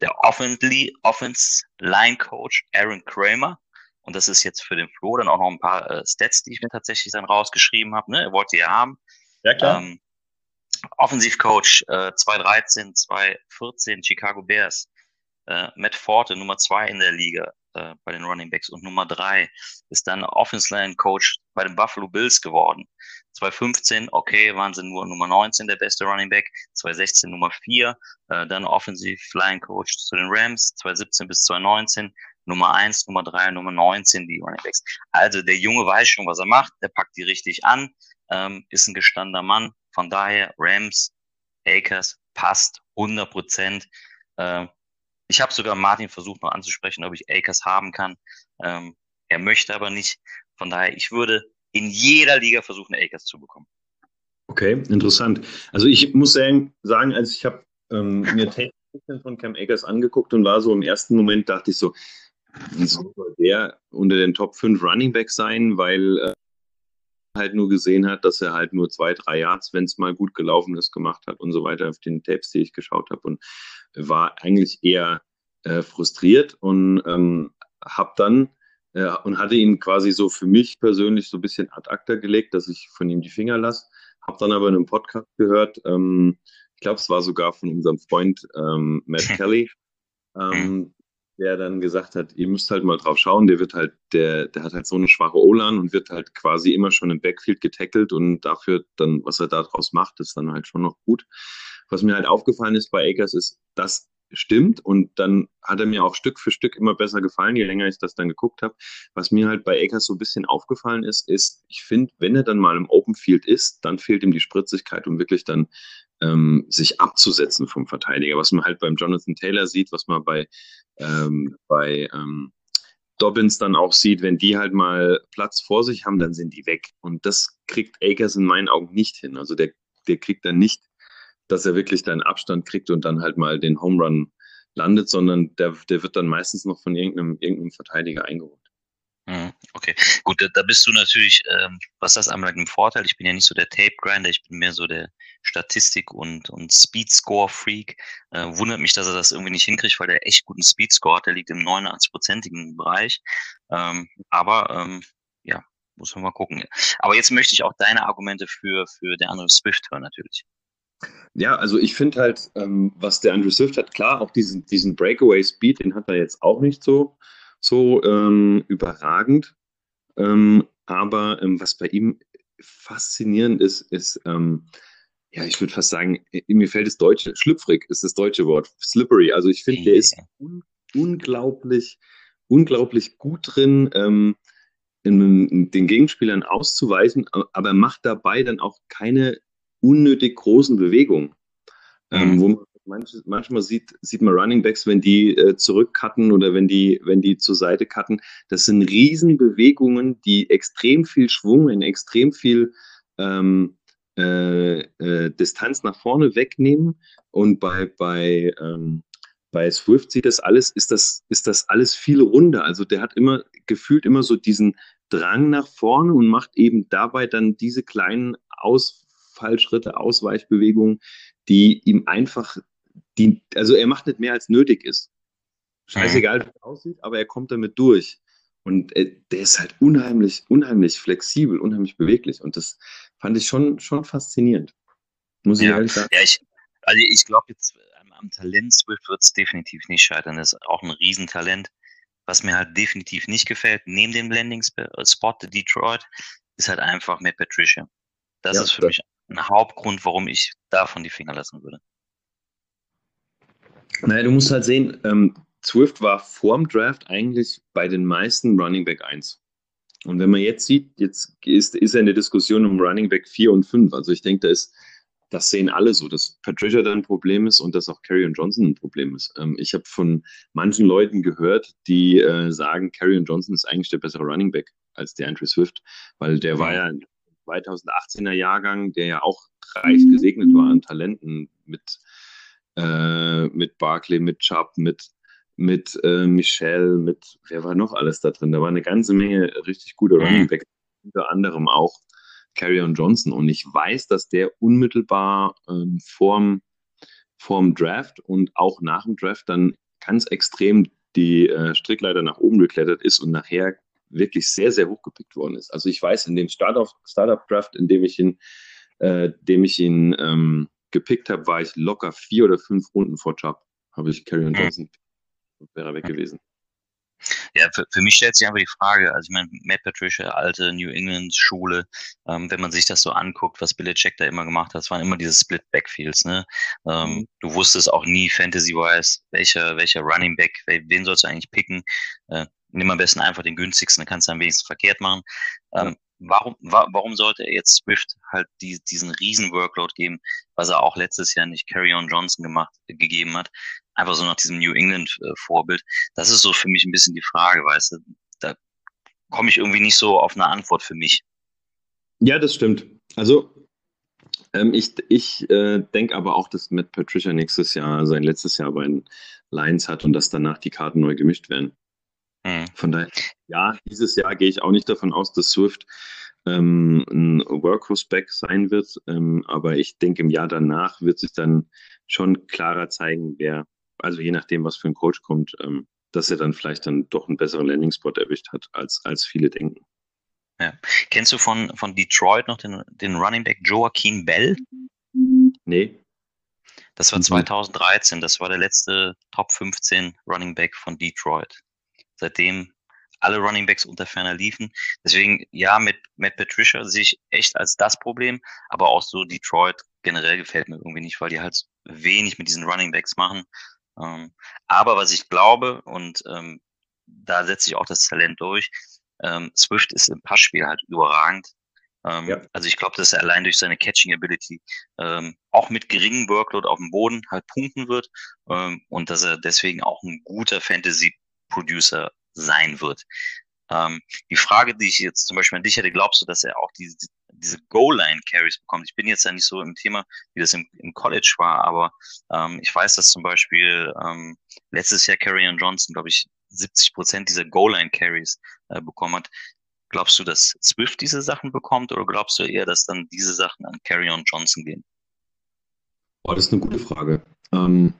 der Offense-Line-Coach Aaron Kramer, und das ist jetzt für den Flo dann auch noch ein paar äh, Stats, die ich mir tatsächlich dann rausgeschrieben habe. Ne? Er wollte ja haben. Ja, klar. Ähm, Offensivcoach äh, 2013, 2014 Chicago Bears. Äh, Matt Forte, Nummer zwei in der Liga äh, bei den Running Backs. Und Nummer drei ist dann Offense Line Coach bei den Buffalo Bills geworden. 2015, okay, waren sie nur Nummer 19 der beste Running Back. 2016 Nummer 4, äh, dann Offensive Line Coach zu den Rams. 2017 bis 2019 Nummer 1, Nummer 3, Nummer 19 die Running Backs. Also der Junge weiß schon, was er macht. Der packt die richtig an. Ähm, ist ein gestandener Mann. Von daher Rams, Akers passt 100 Prozent. Äh, ich habe sogar Martin versucht noch anzusprechen, ob ich Akers haben kann. Ähm, er möchte aber nicht. Von daher, ich würde in jeder Liga versuchen, Akers zu bekommen. Okay, interessant. Also ich muss sagen, also ich habe ähm, mir Tape von Cam Akers angeguckt und war so im ersten Moment, dachte ich so, soll der unter den Top 5 Running Backs sein, weil äh, halt nur gesehen hat, dass er halt nur zwei, drei Yards, wenn es mal gut gelaufen ist, gemacht hat und so weiter auf den Tapes, die ich geschaut habe und war eigentlich eher äh, frustriert und ähm, habe dann äh, und hatte ihn quasi so für mich persönlich so ein bisschen ad acta gelegt, dass ich von ihm die Finger lasse. Habe dann aber in einem Podcast gehört, ähm, ich glaube, es war sogar von unserem Freund ähm, Matt <laughs> Kelly, ähm, der dann gesagt hat, ihr müsst halt mal drauf schauen, der wird halt, der, der hat halt so eine schwache O-Line und wird halt quasi immer schon im Backfield getackelt und dafür dann, was er daraus macht, ist dann halt schon noch gut. Was mir halt aufgefallen ist bei Akers ist, dass stimmt. Und dann hat er mir auch Stück für Stück immer besser gefallen, je länger ich das dann geguckt habe. Was mir halt bei Eckers so ein bisschen aufgefallen ist, ist, ich finde, wenn er dann mal im Open Field ist, dann fehlt ihm die Spritzigkeit, um wirklich dann ähm, sich abzusetzen vom Verteidiger. Was man halt beim Jonathan Taylor sieht, was man bei, ähm, bei ähm, Dobbins dann auch sieht, wenn die halt mal Platz vor sich haben, dann sind die weg. Und das kriegt Akers in meinen Augen nicht hin. Also der, der kriegt dann nicht, dass er wirklich dann Abstand kriegt und dann halt mal den Home Run landet, sondern der, der wird dann meistens noch von irgendeinem, irgendeinem Verteidiger eingeholt. Mhm, okay, gut, da, bist du natürlich, ähm, was das einmal im Vorteil, ich bin ja nicht so der Tape-Grinder, ich bin mehr so der Statistik- und, und Speed-Score-Freak. Äh, wundert mich, dass er das irgendwie nicht hinkriegt, weil der echt guten Speed-Score hat, der liegt im 89-prozentigen Bereich. Ähm, aber ähm, ja, muss man mal gucken. Aber jetzt möchte ich auch deine Argumente für, für der andere Swift hören, natürlich. Ja, also ich finde halt, ähm, was der Andrew Swift hat, klar, auch diesen, diesen Breakaway-Speed, den hat er jetzt auch nicht so so ähm, überragend. Ähm, aber ähm, was bei ihm faszinierend ist, ist, ähm, ja, ich würde fast sagen, mir fällt das Deutsche, schlüpfrig ist das deutsche Wort, slippery. Also ich finde, der ist un unglaublich, unglaublich gut drin, ähm, den Gegenspielern auszuweichen, aber er macht dabei dann auch keine unnötig großen Bewegungen. Ähm, mhm. wo man manch, manchmal sieht, sieht man Running Backs, wenn die äh, zurückcutten oder wenn die, wenn die zur Seite cutten, das sind Riesenbewegungen, die extrem viel Schwung, in extrem viel ähm, äh, äh, Distanz nach vorne wegnehmen. Und bei, bei, ähm, bei Swift sieht das alles, ist das, ist das alles viel runder. Also der hat immer gefühlt immer so diesen Drang nach vorne und macht eben dabei dann diese kleinen Ausfallschritte, Ausweichbewegungen, die ihm einfach die, also er macht nicht mehr als nötig ist. Scheißegal, wie er aussieht, aber er kommt damit durch. Und äh, der ist halt unheimlich, unheimlich flexibel, unheimlich beweglich. Und das fand ich schon, schon faszinierend. Muss ich ja. ehrlich sagen. Ja, ich, also ich glaube jetzt am, am Talent Swift wird es definitiv nicht scheitern. Das ist auch ein Riesentalent. Was mir halt definitiv nicht gefällt, neben dem Landing-Spot Detroit, ist halt einfach Matt Patricia. Das ja, ist für das. mich ein Hauptgrund, warum ich davon die Finger lassen würde. Naja, du musst halt sehen, ähm, Swift war vorm Draft eigentlich bei den meisten Running Back 1. Und wenn man jetzt sieht, jetzt ist, ist er in der Diskussion um Running Back 4 und 5. Also ich denke, da ist, das sehen alle so, dass Patricia da ein Problem ist und dass auch Carrion Johnson ein Problem ist. Ähm, ich habe von manchen Leuten gehört, die äh, sagen, Carrion Johnson ist eigentlich der bessere Running Back als der Andrew Swift, weil der war ja ein 2018er Jahrgang, der ja auch reich gesegnet war an Talenten mit äh, mit Barclay, mit Chubb, mit, mit äh, Michelle, mit, wer war noch alles da drin? Da war eine ganze Menge richtig guter mhm. Running Back, unter anderem auch Carrion Johnson. Und ich weiß, dass der unmittelbar ähm, vorm, vorm Draft und auch nach dem Draft dann ganz extrem die äh, Strickleiter nach oben geklettert ist und nachher wirklich sehr, sehr hoch gepickt worden ist. Also ich weiß, in dem Startup-Draft, in dem ich ihn, äh, dem ich ihn ähm, gepickt habe, war ich locker vier oder fünf Runden vor Chubb. Habe ich Carrion Johnson, mhm. wäre weg gewesen. Ja, für, für mich stellt sich einfach die Frage, also ich meine, Matt Patricia, alte New England Schule, ähm, wenn man sich das so anguckt, was Belichick da immer gemacht hat, es waren immer diese Split Backfields, ne? Ähm, mhm. Du wusstest auch nie Fantasy-wise, welcher, welcher Running Back, wen sollst du eigentlich picken? Äh, nimm am besten einfach den günstigsten, dann kannst du am wenigsten verkehrt machen. Ähm, warum, wa warum sollte er jetzt Swift halt die, diesen riesen Workload geben, was er auch letztes Jahr nicht Carry On Johnson gemacht, gegeben hat? Einfach so nach diesem New England äh, Vorbild. Das ist so für mich ein bisschen die Frage, weißt du? Da komme ich irgendwie nicht so auf eine Antwort für mich. Ja, das stimmt. Also ähm, ich, ich äh, denke aber auch, dass Matt Patricia nächstes Jahr sein letztes Jahr bei den Lions hat und dass danach die Karten neu gemischt werden. Mhm. Von daher, ja, dieses Jahr gehe ich auch nicht davon aus, dass Swift ähm, ein Workhorse-Back sein wird. Ähm, aber ich denke, im Jahr danach wird sich dann schon klarer zeigen, wer, also je nachdem, was für ein Coach kommt, ähm, dass er dann vielleicht dann doch einen besseren Landing-Spot erwischt hat, als, als viele denken. Ja. Kennst du von, von Detroit noch den, den Running Back Joaquin Bell? Nee. Das war 2013, das war der letzte Top 15 Running Back von Detroit seitdem alle Running Backs unter ferner liefen. Deswegen, ja, mit Matt Patricia sehe ich echt als das Problem, aber auch so Detroit generell gefällt mir irgendwie nicht, weil die halt wenig mit diesen Running Backs machen. Ähm, aber was ich glaube, und ähm, da setze ich auch das Talent durch, ähm, Swift ist im Passspiel halt überragend. Ähm, ja. Also ich glaube, dass er allein durch seine Catching Ability ähm, auch mit geringem Workload auf dem Boden halt punkten wird ähm, und dass er deswegen auch ein guter Fantasy Producer sein wird. Ähm, die Frage, die ich jetzt zum Beispiel an dich hätte, glaubst du, dass er auch diese, diese Goal-Line-Carries bekommt? Ich bin jetzt ja nicht so im Thema, wie das im, im College war, aber ähm, ich weiß, dass zum Beispiel ähm, letztes Jahr Carrion Johnson, glaube ich, 70 Prozent dieser Goal-Line-Carries äh, bekommen hat. Glaubst du, dass Swift diese Sachen bekommt oder glaubst du eher, dass dann diese Sachen an Carrion Johnson gehen? Oh, das ist eine gute Frage. Ähm,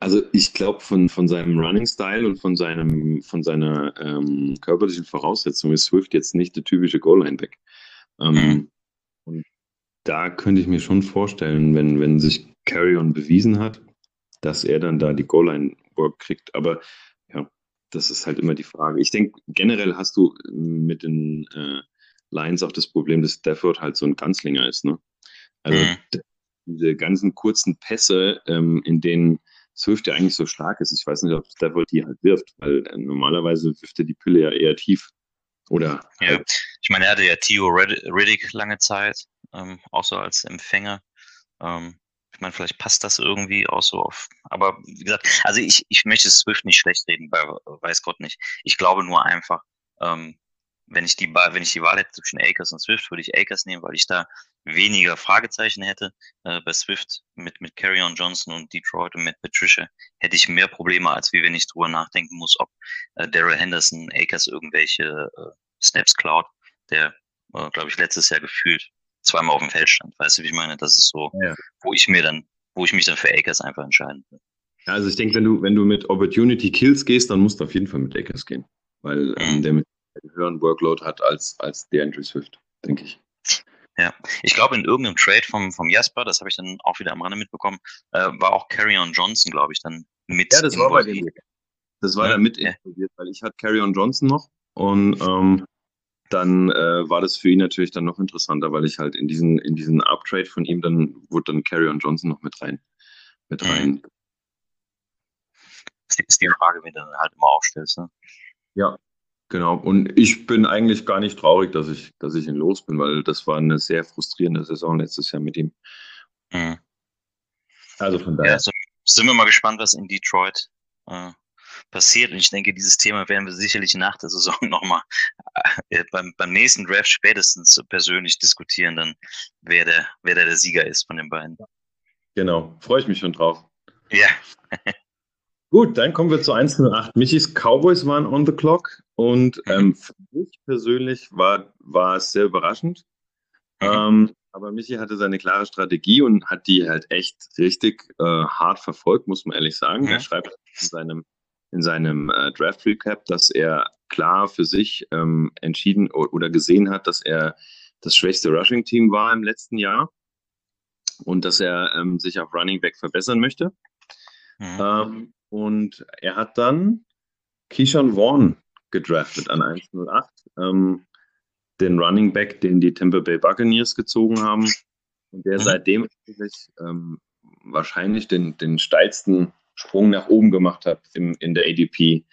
also ich glaube, von, von seinem Running-Style und von, seinem, von seiner ähm, körperlichen Voraussetzung ist Swift jetzt nicht der typische Goal-Line-Back. Ähm, mhm. Und da könnte ich mir schon vorstellen, wenn, wenn sich Carrion bewiesen hat, dass er dann da die Goal-Line-Work kriegt. Aber ja, das ist halt immer die Frage. Ich denke, generell hast du mit den äh, Lions auch das Problem, dass Stafford halt so ein Ganzlinger ist. Ne? Also mhm. diese ganzen kurzen Pässe, ähm, in denen Swift ja eigentlich so stark ist. Ich weiß nicht, ob Stafford die halt wirft, weil äh, normalerweise wirft er die Pille ja eher tief. Oder ja, halt. ich meine, er hatte ja Theo Riddick lange Zeit, ähm, auch so als Empfänger. Ähm, ich meine, vielleicht passt das irgendwie auch so auf. Aber wie gesagt, also ich, ich möchte Swift nicht schlecht reden, bei, weiß Gott nicht. Ich glaube nur einfach, ähm, wenn ich die wenn ich die Wahl hätte zwischen Akers und Swift, würde ich Akers nehmen, weil ich da weniger Fragezeichen hätte. Äh, bei Swift mit, mit Carrion Johnson und Detroit und mit Patricia hätte ich mehr Probleme, als wie wenn ich drüber nachdenken muss, ob äh, Daryl Henderson Akers irgendwelche äh, Snaps klaut, der, äh, glaube ich, letztes Jahr gefühlt zweimal auf dem Feld stand. Weißt du, wie ich meine? Das ist so, ja. wo ich mir dann, wo ich mich dann für Akers einfach entscheiden will. Ja, also ich denke, wenn du, wenn du mit Opportunity Kills gehst, dann musst du auf jeden Fall mit Akers gehen. Weil ähm, mhm. der mit höheren Workload hat als, als der Andrew Swift, denke ich. Ja, ich glaube, in irgendeinem Trade vom, vom Jasper, das habe ich dann auch wieder am Rande mitbekommen, äh, war auch Carrion Johnson, glaube ich, dann mit. Ja, das war bei dem. Das war ja, da mit involviert, weil ich hatte Carrion Johnson noch und ähm, dann äh, war das für ihn natürlich dann noch interessanter, weil ich halt in diesen, in diesen Uptrade von ihm dann wurde dann Carrion Johnson noch mit rein. Mit mhm. rein. Das ist die Frage, wie du dann halt immer aufstellst, ne? Ja, Genau, und ich bin eigentlich gar nicht traurig, dass ich, dass ich ihn los bin, weil das war eine sehr frustrierende Saison letztes Jahr mit ihm. Mhm. Also von daher. Ja, also sind wir mal gespannt, was in Detroit äh, passiert. Und ich denke, dieses Thema werden wir sicherlich nach der Saison <laughs> nochmal äh, beim, beim nächsten Draft spätestens persönlich diskutieren, dann wer der, wer der, der Sieger ist von den beiden. Genau, freue ich mich schon drauf. Ja. Gut, dann kommen wir zu 108. Michis Cowboys waren on the clock und mhm. ähm, für mich persönlich war, war es sehr überraschend. Mhm. Ähm, aber Michi hatte seine klare Strategie und hat die halt echt richtig äh, hart verfolgt, muss man ehrlich sagen. Mhm. Er schreibt in seinem, in seinem äh, Draft Recap, dass er klar für sich ähm, entschieden oder gesehen hat, dass er das schwächste Rushing Team war im letzten Jahr und dass er ähm, sich auf Running Back verbessern möchte. Mhm. Ähm, und er hat dann Keyshawn Vaughn gedraftet an 108. Ähm, den Running Back, den die Tampa Bay Buccaneers gezogen haben. Und der mhm. seitdem ähm, wahrscheinlich den, den steilsten Sprung nach oben gemacht hat im, in der ADP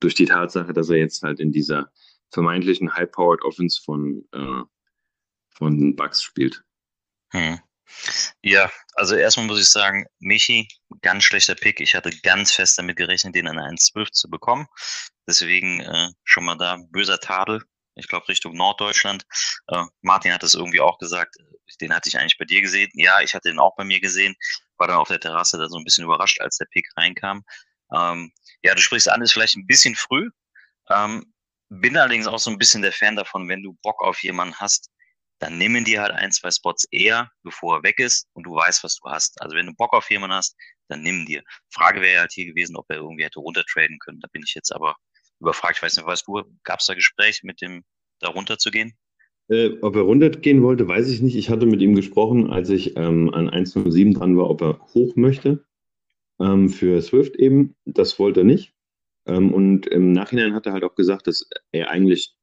durch die Tatsache, dass er jetzt halt in dieser vermeintlichen High-Powered Offense von, äh, von Bucks spielt. Hm. Ja, also erstmal muss ich sagen, Michi, ganz schlechter Pick. Ich hatte ganz fest damit gerechnet, den an 1,12 zu bekommen. Deswegen äh, schon mal da böser Tadel. Ich glaube Richtung Norddeutschland. Äh, Martin hat es irgendwie auch gesagt. Den hatte ich eigentlich bei dir gesehen. Ja, ich hatte den auch bei mir gesehen. War dann auf der Terrasse da so ein bisschen überrascht, als der Pick reinkam. Ähm, ja, du sprichst an, ist vielleicht ein bisschen früh. Ähm, bin allerdings auch so ein bisschen der Fan davon, wenn du Bock auf jemanden hast, dann nehmen die halt ein, zwei Spots eher, bevor er weg ist und du weißt, was du hast. Also wenn du Bock auf jemanden hast, dann nimm dir. Frage wäre halt hier gewesen, ob er irgendwie hätte runtertraden können. Da bin ich jetzt aber überfragt. Ich weiß nicht, weißt du, gab es da Gespräch mit dem, da runterzugehen? Äh, ob er runtergehen wollte, weiß ich nicht. Ich hatte mit ihm gesprochen, als ich ähm, an 1.07 dran war, ob er hoch möchte. Ähm, für Swift eben. Das wollte er nicht. Ähm, und im Nachhinein hat er halt auch gesagt, dass er eigentlich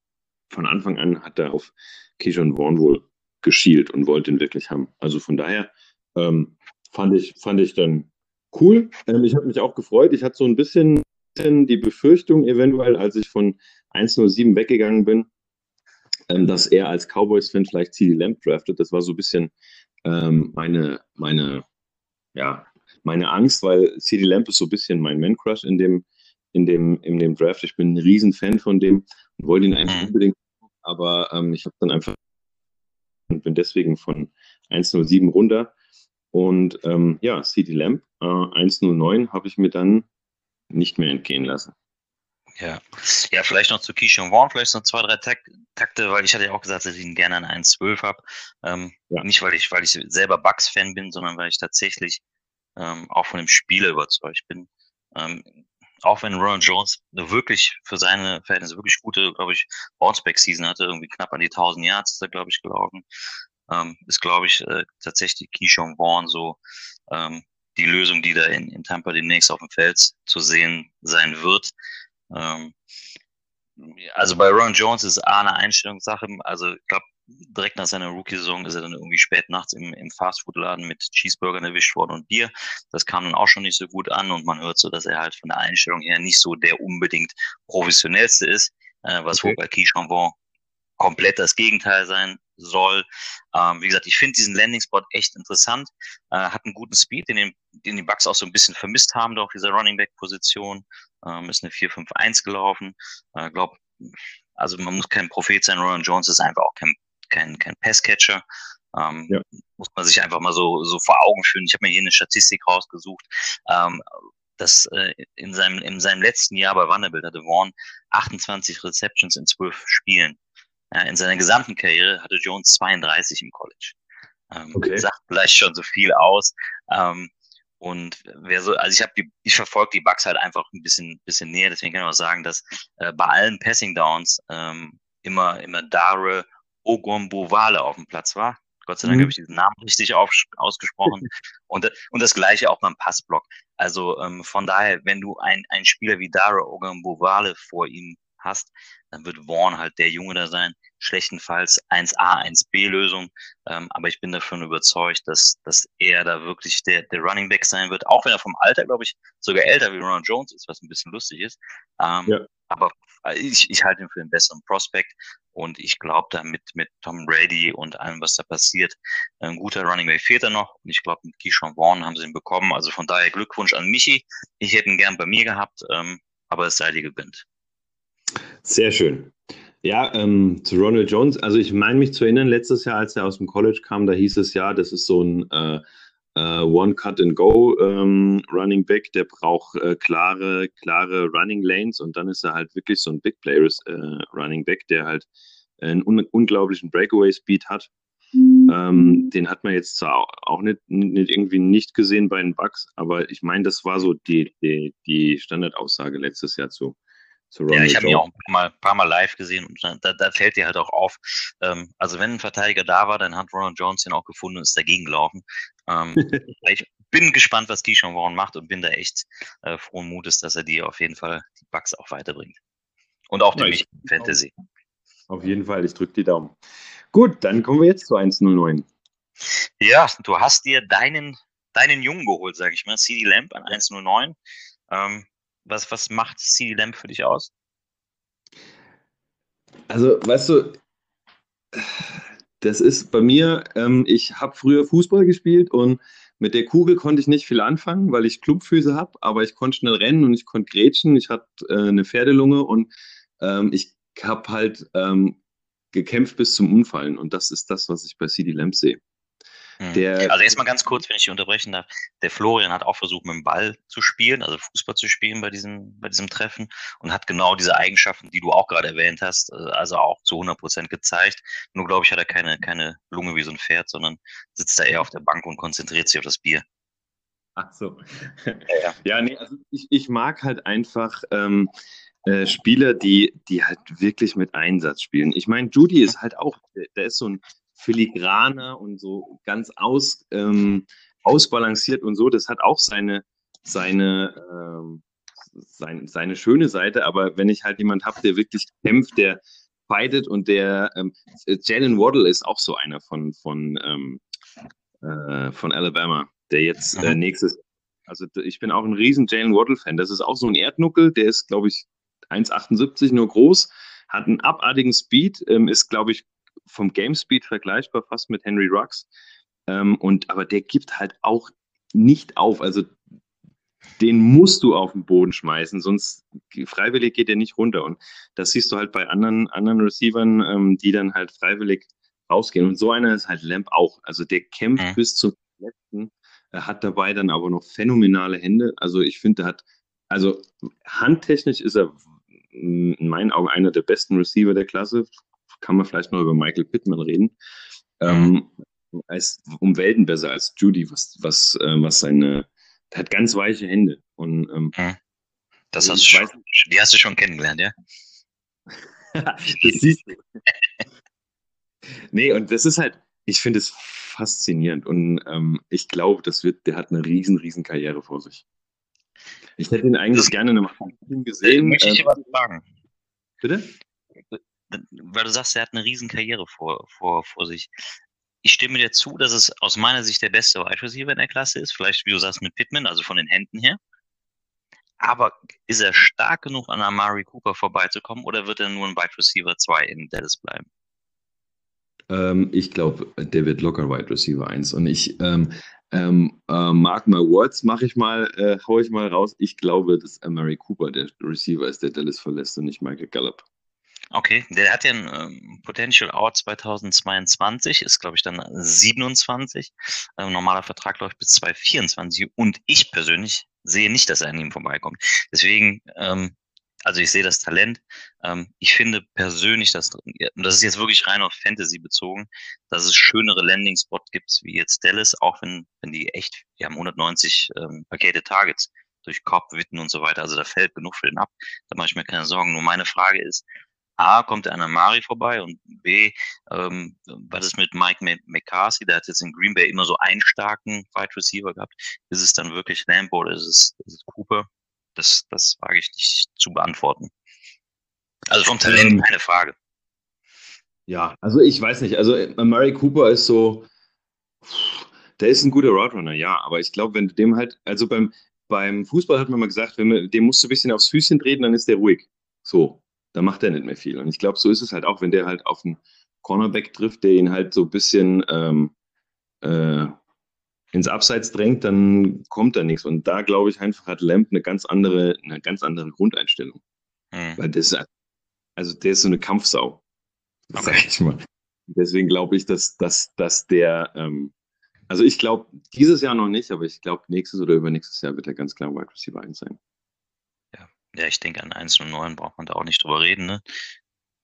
von Anfang an hat er auf Keyshawn Vaughn wohl geschielt und wollte ihn wirklich haben. Also von daher ähm, fand, ich, fand ich dann cool. Ähm, ich habe mich auch gefreut. Ich hatte so ein bisschen die Befürchtung, eventuell, als ich von 107 weggegangen bin, ähm, dass er als Cowboys-Fan vielleicht CD Lamp draftet. Das war so ein bisschen ähm, meine, meine, ja, meine Angst, weil CD Lamp ist so ein bisschen mein Man-Crush in dem, in dem, in dem Draft. Ich bin ein Riesenfan von dem und wollte ihn eigentlich mhm. unbedingt, aber ähm, ich habe dann einfach und bin deswegen von 107 runter. Und ähm, ja, CD Lamp äh, 109 habe ich mir dann nicht mehr entgehen lassen. Ja, ja, vielleicht noch zu Keyshawn Vaughn, vielleicht noch zwei, drei Takt Takte, weil ich hatte ja auch gesagt, dass ich ihn gerne an 1.12 habe. Ähm, ja. Nicht, weil ich, weil ich selber Bugs-Fan bin, sondern weil ich tatsächlich ähm, auch von dem Spieler überzeugt bin. Ähm, auch wenn Ron Jones eine wirklich für seine Verhältnisse wirklich gute, glaube ich, Bounceback-Season hatte, irgendwie knapp an die 1000 Yards ist er, glaube ich, gelaufen, ähm, ist, glaube ich, äh, tatsächlich Keyshawn Vaughn so ähm, die Lösung, die da in, in Tampa demnächst auf dem Feld zu sehen sein wird. Ähm, also bei Ron Jones ist A eine Einstellungssache. Also ich glaube, direkt nach seiner Rookie-Saison ist er dann irgendwie spät nachts im, im Fastfood-Laden mit Cheeseburgern erwischt worden und Bier. Das kam dann auch schon nicht so gut an und man hört so, dass er halt von der Einstellung her nicht so der unbedingt professionellste ist, äh, was okay. wohl bei Vaughn komplett das Gegenteil sein soll. Ähm, wie gesagt, ich finde diesen Landing-Spot echt interessant, äh, hat einen guten Speed, den, den, den die Bucks auch so ein bisschen vermisst haben, da auf dieser Running Back-Position. Ähm, ist eine 4-5-1 gelaufen. Äh, glaub, also man muss kein Prophet sein, Ron Jones ist einfach auch kein, kein, kein Passcatcher. Ähm, ja. Muss man sich einfach mal so, so vor Augen führen. Ich habe mir hier eine Statistik rausgesucht. Ähm, dass äh, in, seinem, in seinem letzten Jahr bei Vanderbilt hatte Vaughn 28 Receptions in 12 Spielen. Ja, in seiner gesamten Karriere hatte Jones 32 im College. Ähm, okay. Sagt vielleicht schon so viel aus. Ähm, und wer so, also ich habe die, ich verfolge die Bugs halt einfach ein bisschen, bisschen näher, deswegen kann ich auch sagen, dass äh, bei allen Passing Downs ähm, immer, immer Dare Ogombowale auf dem Platz war. Gott sei Dank mhm. habe ich diesen Namen richtig auf, ausgesprochen. <laughs> und, und das gleiche auch beim Passblock. Also ähm, von daher, wenn du ein, ein Spieler wie Dare Ogombowale vor ihm hast, dann wird Vaughn halt der Junge da sein, schlechtenfalls 1A, 1B-Lösung. Ähm, aber ich bin davon überzeugt, dass, dass er da wirklich der, der Running Back sein wird, auch wenn er vom Alter, glaube ich, sogar älter wie Ronald Jones ist, was ein bisschen lustig ist. Ähm, ja. Aber ich, ich halte ihn für den besseren Prospect und ich glaube da mit, mit Tom Brady und allem, was da passiert, ein guter Running Back fehlt er noch und ich glaube mit Keyshawn Vaughn haben sie ihn bekommen. Also von daher Glückwunsch an Michi. Ich hätte ihn gern bei mir gehabt, ähm, aber es sei dir gegönnt. Sehr schön. Ja, ähm, zu Ronald Jones. Also ich meine mich zu erinnern, letztes Jahr, als er aus dem College kam, da hieß es ja, das ist so ein äh, äh, One-Cut-and-Go ähm, Running Back, der braucht äh, klare, klare Running Lanes und dann ist er halt wirklich so ein Big Players äh, Running Back, der halt einen un unglaublichen Breakaway-Speed hat. Ähm, den hat man jetzt zwar auch nicht, nicht, irgendwie nicht gesehen bei den Bucks, aber ich meine, das war so die, die, die Standardaussage letztes Jahr zu, ja, ich habe ihn auch ein paar, Mal, paar Mal live gesehen und da, da fällt dir halt auch auf. Ähm, also wenn ein Verteidiger da war, dann hat Ronald Jones den auch gefunden und ist dagegen gelaufen. Ähm, <laughs> ich bin gespannt, was Keyshawn Warren macht und bin da echt äh, frohen Mutes, dass er die auf jeden Fall die Bugs auch weiterbringt. Und auch ja, die Fantasy. Auf jeden Fall, ich drücke die Daumen. Gut, dann kommen wir jetzt zu 109. Ja, du hast dir deinen, deinen Jungen geholt, sage ich mal, CD Lamp an 109. Ähm, was, was macht CD Lamp für dich aus? Also, weißt du, das ist bei mir, ähm, ich habe früher Fußball gespielt und mit der Kugel konnte ich nicht viel anfangen, weil ich Clubfüße habe, aber ich konnte schnell rennen und ich konnte grätschen. Ich hatte äh, eine Pferdelunge und ähm, ich habe halt ähm, gekämpft bis zum Unfallen und das ist das, was ich bei CD Lamp sehe. Mhm. Der, also erstmal ganz kurz, wenn ich dich unterbrechen darf. Der Florian hat auch versucht, mit dem Ball zu spielen, also Fußball zu spielen bei diesem, bei diesem Treffen und hat genau diese Eigenschaften, die du auch gerade erwähnt hast, äh, also auch zu 100 Prozent gezeigt. Nur glaube ich, hat er keine, keine Lunge wie so ein Pferd, sondern sitzt da eher auf der Bank und konzentriert sich auf das Bier. Ach so. Ja, ja. ja nee, also ich, ich mag halt einfach ähm, äh, Spieler, die, die halt wirklich mit Einsatz spielen. Ich meine, Judy ist halt auch, der ist so ein filigraner und so ganz aus, ähm, ausbalanciert und so. Das hat auch seine, seine, ähm, sein, seine schöne Seite. Aber wenn ich halt jemand habe, der wirklich kämpft, der fightet und der ähm, Jalen Waddle ist auch so einer von, von, ähm, äh, von Alabama, der jetzt äh, mhm. nächstes also ich bin auch ein riesen Jalen Waddle-Fan. Das ist auch so ein Erdnuckel, der ist, glaube ich, 1,78 nur groß, hat einen abartigen Speed, ähm, ist, glaube ich, vom Game Speed vergleichbar fast mit Henry Rux. Ähm, und, aber der gibt halt auch nicht auf. Also den musst du auf den Boden schmeißen, sonst freiwillig geht der nicht runter. Und das siehst du halt bei anderen, anderen Receivern, ähm, die dann halt freiwillig rausgehen. Und so einer ist halt Lamp auch. Also der kämpft mhm. bis zum letzten, er hat dabei dann aber noch phänomenale Hände. Also ich finde, er hat, also handtechnisch ist er in meinen Augen einer der besten Receiver der Klasse. Kann man vielleicht noch über Michael Pittman reden. Mhm. Ähm, als um Welten besser als Judy, was, was, äh, was seine, hat ganz weiche Hände. Und, ähm, mhm. Das hast du schon, die hast du schon kennengelernt, ja? <laughs> das siehst du. <laughs> nee, und das ist halt, ich finde es faszinierend und ähm, ich glaube, das wird, der hat eine riesen, riesen Karriere vor sich. Ich hätte ihn eigentlich das, gerne in einem gesehen. Möchte ich dir was sagen? Bitte? Weil du sagst, er hat eine riesen Karriere vor, vor, vor sich. Ich stimme dir zu, dass es aus meiner Sicht der beste Wide Receiver in der Klasse ist. Vielleicht, wie du sagst, mit Pittman, also von den Händen her. Aber ist er stark genug, an Amari Cooper vorbeizukommen oder wird er nur ein Wide Receiver 2 in Dallas bleiben? Ähm, ich glaube, der wird locker Wide Receiver 1. Und ich, ähm, ähm, äh, mark my words, mache ich mal, äh, hau ich mal raus. Ich glaube, dass Mary Cooper der Receiver ist, der Dallas verlässt und nicht Michael Gallup. Okay, der hat ja ein ähm, Potential Out 2022, ist glaube ich dann 27. Äh, normaler Vertrag läuft bis 2024 und ich persönlich sehe nicht, dass er an ihm vorbeikommt. Deswegen ähm, also ich sehe das Talent. Ähm, ich finde persönlich, dass, und das ist jetzt wirklich rein auf Fantasy bezogen, dass es schönere Landing-Spots gibt, wie jetzt Dallas, auch wenn, wenn die echt, die haben 190 ähm, Pakete Targets durch Cobb, Witten und so weiter, also da fällt genug für den ab. Da mache ich mir keine Sorgen. Nur meine Frage ist, A, kommt der an Amari vorbei und B, ähm, was ist mit Mike McCarthy? Der hat jetzt in Green Bay immer so einen starken Wide Receiver gehabt. Ist es dann wirklich Lambo oder ist es, ist es Cooper? Das, das wage ich nicht zu beantworten. Also vom Talent ähm, keine Frage. Ja, also ich weiß nicht. Also äh, Murray Cooper ist so, der ist ein guter Roadrunner, ja. Aber ich glaube, wenn du dem halt, also beim, beim Fußball hat man mal gesagt, wenn man, dem musst du ein bisschen aufs Füßchen treten, dann ist der ruhig. So, da macht er nicht mehr viel. Und ich glaube, so ist es halt auch, wenn der halt auf einen Cornerback trifft, der ihn halt so ein bisschen ähm, äh, ins Abseits drängt, dann kommt da nichts. Und da glaube ich einfach hat Lamp eine ganz andere, eine ganz andere Grundeinstellung. Hm. Weil das, also der ist so eine Kampfsau, okay. sag ich mal. Deswegen glaube ich, dass, dass, dass der, ähm, also ich glaube dieses Jahr noch nicht, aber ich glaube nächstes oder übernächstes Jahr wird er ganz klar Wide Receiver 1 sein. Ja. ich denke an 1 und 9 braucht man da auch nicht drüber reden. Ne?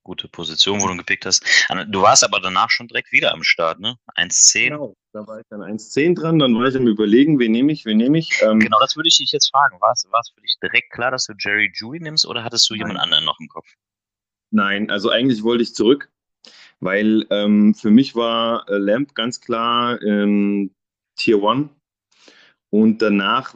gute Position, wo du gepickt hast. Du warst aber danach schon direkt wieder am Start, ne? 1,10. Genau, da war ich dann 1,10 dran, dann war ich am überlegen, wen nehme ich, wen nehme ich. Ähm, genau, das würde ich dich jetzt fragen. War es, war es für dich direkt klar, dass du Jerry Judy nimmst oder hattest du Nein. jemand anderen noch im Kopf? Nein, also eigentlich wollte ich zurück, weil ähm, für mich war äh, Lamp ganz klar ähm, Tier 1 und danach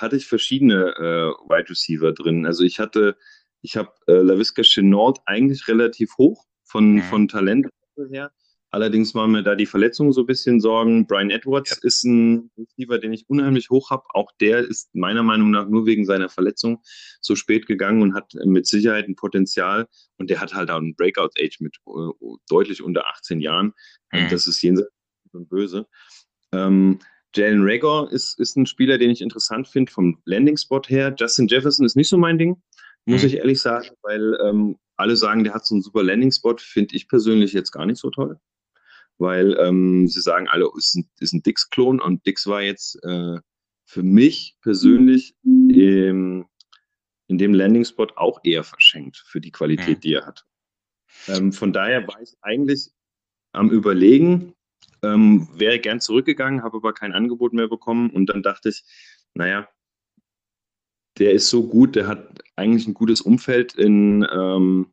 hatte ich verschiedene äh, Wide Receiver drin. Also ich hatte ich habe äh, LaVisca Chenault eigentlich relativ hoch von, mhm. von Talent her. Allerdings waren mir da die Verletzungen so ein bisschen Sorgen. Brian Edwards ja. ist ein Receiver, den ich unheimlich hoch habe. Auch der ist meiner Meinung nach nur wegen seiner Verletzung so spät gegangen und hat mit Sicherheit ein Potenzial. Und der hat halt auch ein Breakout-Age mit uh, deutlich unter 18 Jahren. Mhm. Und das ist jenseits und böse. Ähm, Jalen Rager ist, ist ein Spieler, den ich interessant finde vom Landing-Spot her. Justin Jefferson ist nicht so mein Ding muss mhm. ich ehrlich sagen, weil ähm, alle sagen, der hat so einen super Landing-Spot, finde ich persönlich jetzt gar nicht so toll. Weil ähm, sie sagen alle, ist ein, ist ein Dix-Klon und Dix war jetzt äh, für mich persönlich im, in dem Landing-Spot auch eher verschenkt für die Qualität, mhm. die er hat. Ähm, von daher war ich eigentlich am Überlegen, ähm, wäre gern zurückgegangen, habe aber kein Angebot mehr bekommen und dann dachte ich, naja, der ist so gut, der hat eigentlich ein gutes Umfeld in, ähm,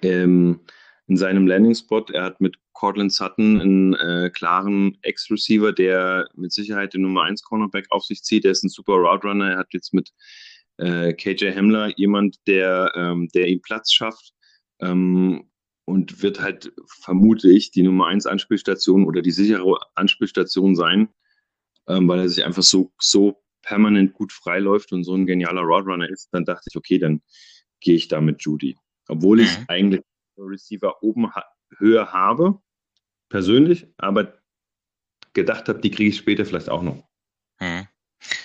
in, in seinem Landing-Spot. Er hat mit Cortland Sutton einen äh, klaren Ex-Receiver, der mit Sicherheit den Nummer 1 Cornerback auf sich zieht. Der ist ein super Route Runner. Er hat jetzt mit äh, KJ Hamler jemand, der, ähm, der ihm Platz schafft. Ähm, und wird halt, vermute ich, die Nummer 1 Anspielstation oder die sichere Anspielstation sein, ähm, weil er sich einfach so, so permanent gut freiläuft und so ein genialer Roadrunner ist, dann dachte ich, okay, dann gehe ich da mit Judy. Obwohl ich mhm. eigentlich Receiver oben ha höher habe, persönlich, aber gedacht habe, die kriege ich später vielleicht auch noch. Mhm.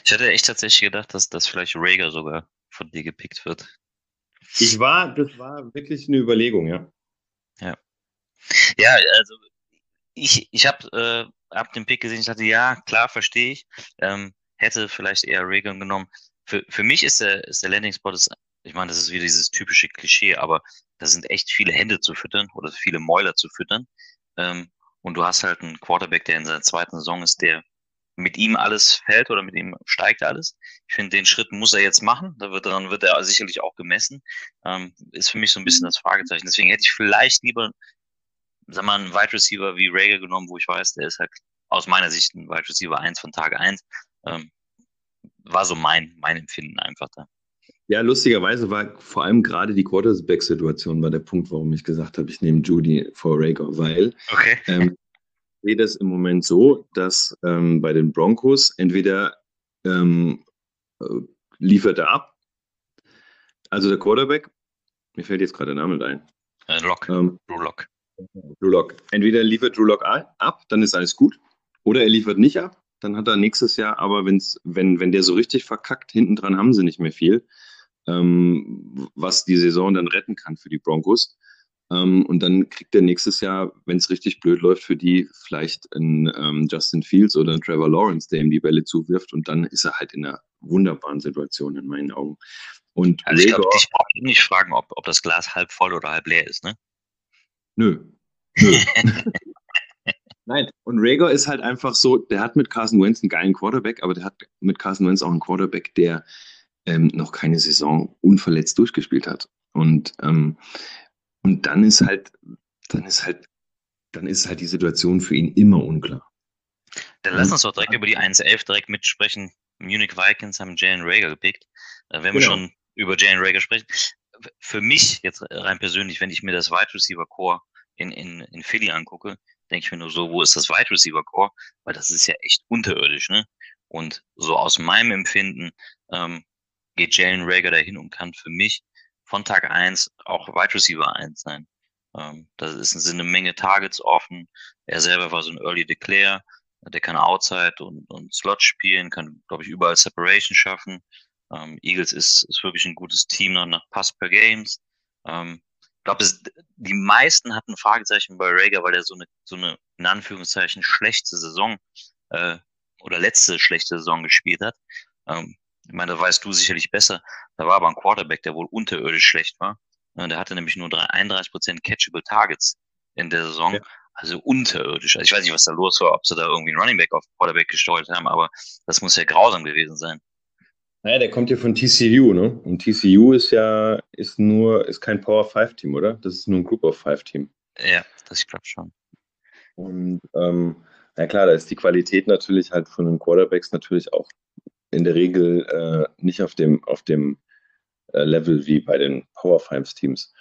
Ich hatte echt tatsächlich gedacht, dass das vielleicht Rager sogar von dir gepickt wird. Ich war, das war wirklich eine Überlegung, ja. Ja. Ja, also ich, ich habe äh, hab den Pick gesehen, ich dachte, ja, klar, verstehe ich. Ähm, hätte vielleicht eher Reagan genommen. Für, für mich ist der, ist der Landing Spot, ist, ich meine, das ist wieder dieses typische Klischee, aber da sind echt viele Hände zu füttern oder viele Mäuler zu füttern. Ähm, und du hast halt einen Quarterback, der in seiner zweiten Saison ist, der mit ihm alles fällt oder mit ihm steigt alles. Ich finde, den Schritt muss er jetzt machen. Da wird daran wird er sicherlich auch gemessen. Ähm, ist für mich so ein bisschen das Fragezeichen. Deswegen hätte ich vielleicht lieber, sag mal, einen Wide Receiver wie Rager genommen, wo ich weiß, der ist halt aus meiner Sicht ein Wide Receiver 1 von Tag 1. Ähm, war so mein, mein Empfinden einfach da. Ja, lustigerweise war vor allem gerade die Quarterback-Situation war der Punkt, warum ich gesagt habe, ich nehme Judy vor Rager, weil okay. ähm, sehe das im Moment so, dass ähm, bei den Broncos entweder ähm, äh, liefert er ab, also der Quarterback, mir fällt jetzt gerade der Name ein. Äh, Lock, ähm, Drew Lock. Drew Lock. Entweder liefert Drew Lock ab, dann ist alles gut, oder er liefert nicht ab, dann hat er nächstes Jahr, aber wenn's, wenn, wenn der so richtig verkackt, hinten dran haben sie nicht mehr viel ähm, was die Saison dann retten kann für die Broncos. Ähm, und dann kriegt er nächstes Jahr, wenn es richtig blöd läuft, für die vielleicht einen ähm, Justin Fields oder einen Trevor Lawrence, der ihm die Bälle zuwirft. Und dann ist er halt in einer wunderbaren Situation in meinen Augen. Und also ich glaube, ich brauche nicht fragen, ob, ob das Glas halb voll oder halb leer ist, ne? Nö. Nö. <laughs> Nein, und Rager ist halt einfach so, der hat mit Carson Wentz einen geilen Quarterback, aber der hat mit Carson Wentz auch einen Quarterback, der ähm, noch keine Saison unverletzt durchgespielt hat. Und, ähm, und dann ist halt, dann ist halt, dann ist halt die Situation für ihn immer unklar. Dann lass uns doch direkt über die 1-11 direkt mitsprechen. Munich Vikings haben Jalen Rager gepickt. Wenn wir genau. schon über Jalen Rager sprechen. Für mich jetzt rein persönlich, wenn ich mir das Wide Receiver Core in, in, in Philly angucke, denke ich mir nur so, wo ist das Wide Receiver Core? Weil das ist ja echt unterirdisch, ne? Und so aus meinem Empfinden ähm, geht Jalen Rager dahin und kann für mich von Tag 1 auch Wide Receiver 1 sein. Ähm, da ist, sind eine Menge Targets offen. Er selber war so ein Early Declare. Der kann Outside und, und Slot spielen, kann, glaube ich, überall Separation schaffen. Ähm, Eagles ist, ist wirklich ein gutes Team nach, nach Pass per Games. Ähm, ich glaube, die meisten hatten Fragezeichen bei Rager, weil er so eine, so eine in Anführungszeichen schlechte Saison äh, oder letzte schlechte Saison gespielt hat. Ähm, ich meine, da weißt du sicherlich besser. Da war aber ein Quarterback, der wohl unterirdisch schlecht war. Der hatte nämlich nur 31 Prozent catchable Targets in der Saison. Ja. Also unterirdisch. Also ich weiß nicht, was da los war, ob sie da irgendwie einen Running Back auf Quarterback gesteuert haben, aber das muss ja grausam gewesen sein. Naja, der kommt ja von TCU, ne? Und TCU ist ja, ist nur, ist kein Power 5 Team, oder? Das ist nur ein Group of 5 Team. Ja, das klappt schon. Und, ähm, na klar, da ist die Qualität natürlich halt von den Quarterbacks natürlich auch in der Regel äh, nicht auf dem, auf dem äh, Level wie bei den Power Fives Teams.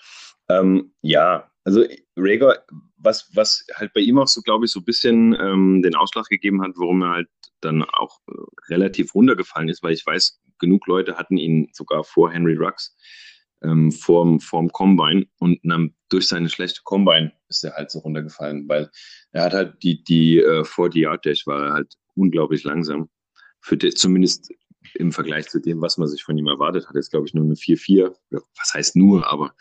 Ähm, ja, also Rager, was, was halt bei ihm auch so, glaube ich, so ein bisschen ähm, den Ausschlag gegeben hat, warum er halt dann auch äh, relativ runtergefallen ist, weil ich weiß, genug Leute hatten ihn sogar vor Henry Rux ähm, vorm, vorm Combine und dann durch seine schlechte Combine ist er halt so runtergefallen, weil er hat halt die, die äh, 40-Yard-Dash war halt unglaublich langsam für die, zumindest im Vergleich zu dem, was man sich von ihm erwartet hat, ist, glaube ich, nur eine 4-4. Was heißt nur, aber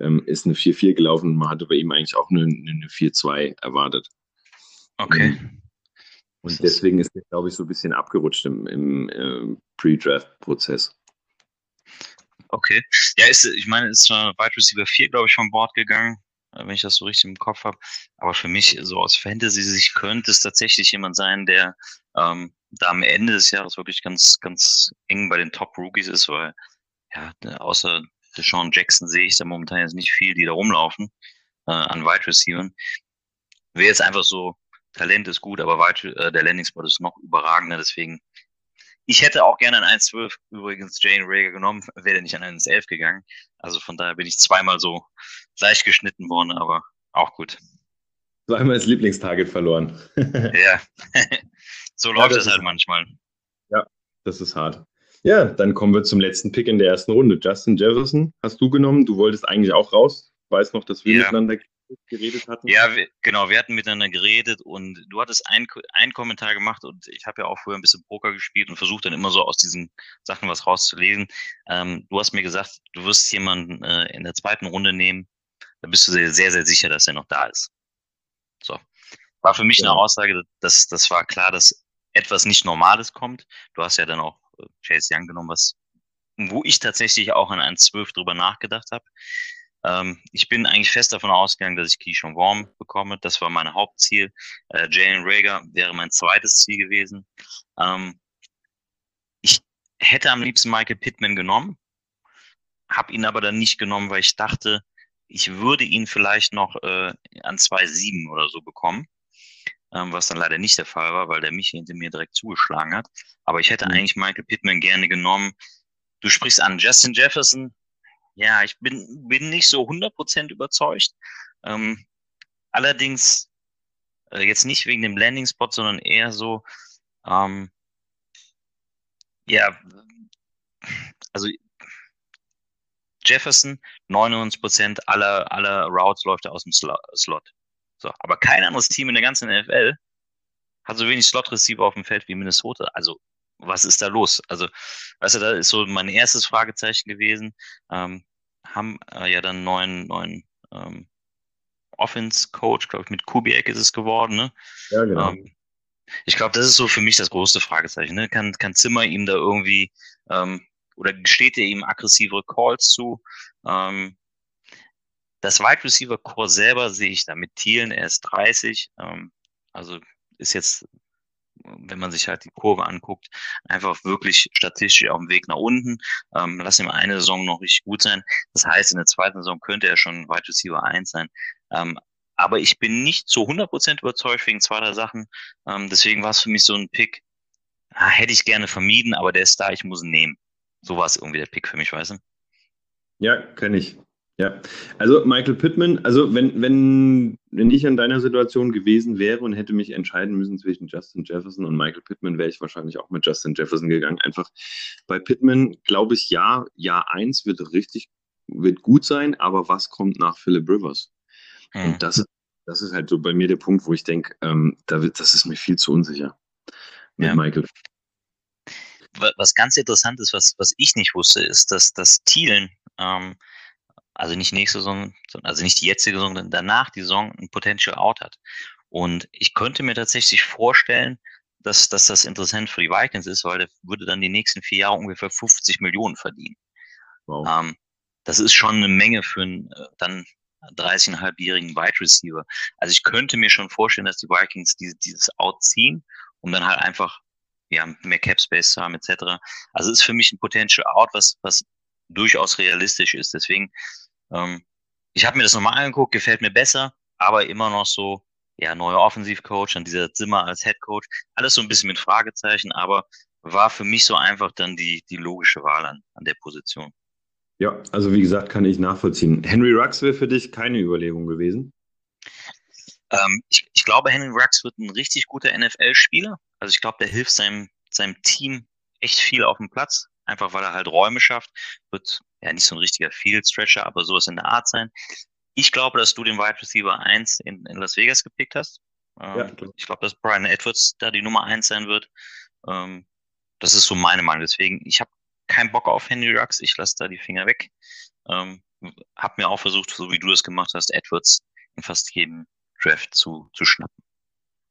ähm, ist eine 4-4 gelaufen. Man hatte bei ihm eigentlich auch eine, eine 4-2 erwartet. Okay. Ähm, und deswegen ist er, glaube ich, so ein bisschen abgerutscht im, im äh, Pre-Draft-Prozess. Okay. Ja, ist, ich meine, ist zwar Wide Receiver 4, glaube ich, von Bord gegangen, äh, wenn ich das so richtig im Kopf habe. Aber für mich, so aus Fantasy sich könnte es tatsächlich jemand sein, der ähm, da am Ende des Jahres wirklich ganz, ganz eng bei den Top-Rookies ist, weil ja, außer Deshaun Jackson sehe ich da momentan jetzt nicht viel, die da rumlaufen äh, an Wide Receivers. Wäre jetzt einfach so, Talent ist gut, aber wide, äh, der Landing Spot ist noch überragender, deswegen ich hätte auch gerne an 1.12 übrigens Jane Rager genommen, <laughs> wäre nicht an 1.11 gegangen. Also von daher bin ich zweimal so leicht geschnitten worden, aber auch gut. Zweimal das Lieblingstarget verloren. <laughs> ja. <laughs> So läuft ja, es halt manchmal. Ja, das ist hart. Ja, dann kommen wir zum letzten Pick in der ersten Runde. Justin Jefferson hast du genommen. Du wolltest eigentlich auch raus. Weiß noch, dass wir ja. miteinander geredet hatten. Ja, wir, genau, wir hatten miteinander geredet und du hattest einen Kommentar gemacht und ich habe ja auch vorher ein bisschen Poker gespielt und versucht dann immer so aus diesen Sachen was rauszulesen. Ähm, du hast mir gesagt, du wirst jemanden äh, in der zweiten Runde nehmen, da bist du sehr, sehr, sehr sicher, dass er noch da ist. So. War für mich ja. eine Aussage, dass das war klar, dass etwas nicht Normales kommt. Du hast ja dann auch äh, Chase Young genommen, was wo ich tatsächlich auch an 1.12 drüber nachgedacht habe. Ähm, ich bin eigentlich fest davon ausgegangen, dass ich Keyshawn Worm bekomme. Das war mein Hauptziel. Äh, Jalen Rager wäre mein zweites Ziel gewesen. Ähm, ich hätte am liebsten Michael Pittman genommen, habe ihn aber dann nicht genommen, weil ich dachte, ich würde ihn vielleicht noch äh, an 2,7 oder so bekommen, ähm, was dann leider nicht der Fall war, weil der mich hinter mir direkt zugeschlagen hat. Aber ich hätte mhm. eigentlich Michael Pittman gerne genommen. Du sprichst an Justin Jefferson. Ja, ich bin, bin nicht so 100% überzeugt. Ähm, allerdings äh, jetzt nicht wegen dem Landing-Spot, sondern eher so, ähm, ja, also Jefferson, 99% aller, aller Routes läuft er aus dem Slot. So, aber kein anderes Team in der ganzen NFL hat so wenig Slot-Receiver auf dem Feld wie Minnesota. Also, was ist da los? Also, weißt du, da ist so mein erstes Fragezeichen gewesen. Ähm, haben äh, ja dann neuen, neuen ähm, Offense-Coach, glaube ich, mit Kubiak ist es geworden, ne? Ja, genau. Ähm, ich glaube, das ist so für mich das größte Fragezeichen. Ne? Kann, kann Zimmer ihm da irgendwie ähm, oder gesteht er ihm aggressivere Calls zu? Ähm, das Wide Receiver Core selber sehe ich da mit Thielen, er ist 30, ähm, also ist jetzt, wenn man sich halt die Kurve anguckt, einfach wirklich statistisch auf dem Weg nach unten. Ähm, lass ihm eine Saison noch richtig gut sein. Das heißt, in der zweiten Saison könnte er schon Wide Receiver 1 sein. Ähm, aber ich bin nicht zu 100% überzeugt wegen zweiter Sachen. Ähm, deswegen war es für mich so ein Pick, ah, hätte ich gerne vermieden, aber der ist da, ich muss ihn nehmen. So war es irgendwie der Pick für mich, weißt du? Ja, kann ich. Ja, also Michael Pittman, also wenn, wenn, wenn ich in deiner Situation gewesen wäre und hätte mich entscheiden müssen zwischen Justin Jefferson und Michael Pittman, wäre ich wahrscheinlich auch mit Justin Jefferson gegangen. Einfach bei Pittman glaube ich, ja, Jahr eins wird richtig, wird gut sein, aber was kommt nach Philip Rivers? Hm. Und das ist, das ist halt so bei mir der Punkt, wo ich denke, ähm, da wird, das ist mir viel zu unsicher mit ja. Michael was ganz interessant ist, was, was ich nicht wusste, ist, dass, dass Thielen, ähm, also nicht nächste Saison, also nicht die jetzige Saison, sondern danach die Saison ein Potential Out hat. Und ich könnte mir tatsächlich vorstellen, dass, dass das interessant für die Vikings ist, weil der würde dann die nächsten vier Jahre ungefähr 50 Millionen verdienen. Wow. Ähm, das ist schon eine Menge für einen äh, dann 30,5-jährigen Wide Receiver. Also ich könnte mir schon vorstellen, dass die Vikings diese, dieses Out ziehen, um dann halt einfach ja, mehr Cap Space zu haben, etc. Also ist für mich ein Potential Out, was, was durchaus realistisch ist. Deswegen, ähm, ich habe mir das nochmal angeguckt, gefällt mir besser, aber immer noch so, ja, neuer Offensivcoach, dann dieser Zimmer als Head Coach, alles so ein bisschen mit Fragezeichen, aber war für mich so einfach dann die, die logische Wahl an, an der Position. Ja, also wie gesagt, kann ich nachvollziehen. Henry Rux wäre für dich keine Überlegung gewesen? Ähm, ich, ich glaube, Henry Rux wird ein richtig guter NFL-Spieler. Also ich glaube, der hilft seinem, seinem Team echt viel auf dem Platz, einfach weil er halt Räume schafft. Wird ja nicht so ein richtiger Field-Stretcher, aber sowas in der Art sein. Ich glaube, dass du den Wide Receiver 1 in, in Las Vegas gepickt hast. Ähm, ja, ich glaube, dass Brian Edwards da die Nummer 1 sein wird. Ähm, das ist so meine Meinung. Deswegen, ich habe keinen Bock auf Henry Rux. Ich lasse da die Finger weg. Ähm, hab mir auch versucht, so wie du das gemacht hast, Edwards in fast jedem Draft zu, zu schnappen.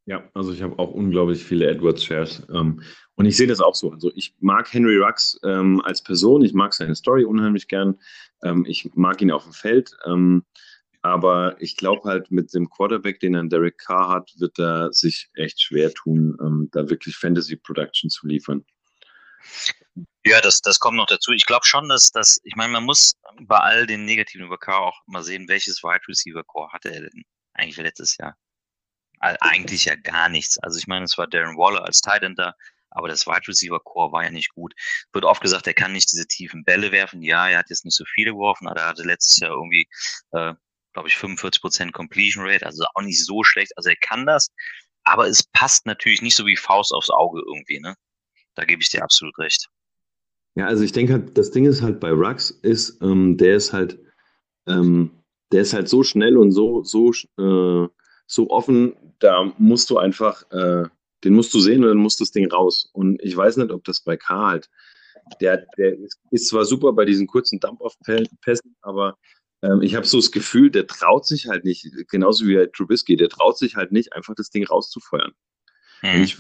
Ja, also ich habe auch unglaublich viele Edwards-Shares. Ähm, und ich sehe das auch so. Also ich mag Henry Rux ähm, als Person, ich mag seine Story unheimlich gern. Ähm, ich mag ihn auf dem Feld. Ähm, aber ich glaube halt, mit dem Quarterback, den ein Derek Carr hat, wird er sich echt schwer tun, ähm, da wirklich Fantasy-Production zu liefern. Ja, das, das kommt noch dazu. Ich glaube schon, dass das, ich meine, man muss bei all den Negativen über Carr auch mal sehen, welches Wide Receiver Core hatte er denn eigentlich letztes Jahr. Eigentlich ja gar nichts. Also ich meine, es war Darren Waller als Tight End da, aber das Wide Receiver Core war ja nicht gut. Wird oft gesagt, er kann nicht diese tiefen Bälle werfen. Ja, er hat jetzt nicht so viele geworfen, aber er hatte letztes Jahr irgendwie, äh, glaube ich, 45% Completion Rate, also auch nicht so schlecht. Also er kann das, aber es passt natürlich nicht so wie Faust aufs Auge irgendwie, ne? Da gebe ich dir absolut recht. Ja, also ich denke halt, das Ding ist halt bei Rux ist, ähm, der ist halt, ähm, der ist halt so schnell und so, so, äh, so offen, da musst du einfach, äh, den musst du sehen und dann muss das Ding raus. Und ich weiß nicht, ob das bei K halt, der, der ist, zwar super bei diesen kurzen Dump-Off-Pässen, aber ähm, ich habe so das Gefühl, der traut sich halt nicht, genauso wie Trubisky, der traut sich halt nicht, einfach das Ding rauszufeuern. Mhm. Ich,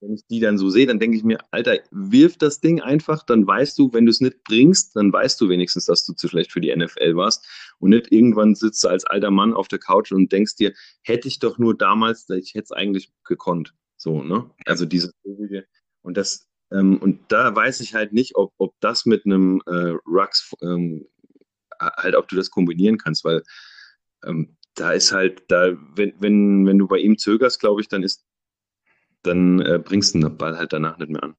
wenn ich die dann so sehe, dann denke ich mir, Alter, wirf das Ding einfach, dann weißt du, wenn du es nicht bringst, dann weißt du wenigstens, dass du zu schlecht für die NFL warst. Und nicht irgendwann sitzt du als alter Mann auf der Couch und denkst dir, hätte ich doch nur damals, ich hätte es eigentlich gekonnt. So, ne? Also diese und das, ähm, und da weiß ich halt nicht, ob, ob das mit einem äh, Rux ähm, halt, ob du das kombinieren kannst, weil ähm, da ist halt, da, wenn, wenn, wenn du bei ihm zögerst, glaube ich, dann ist, dann äh, bringst du den Ball halt danach nicht mehr an.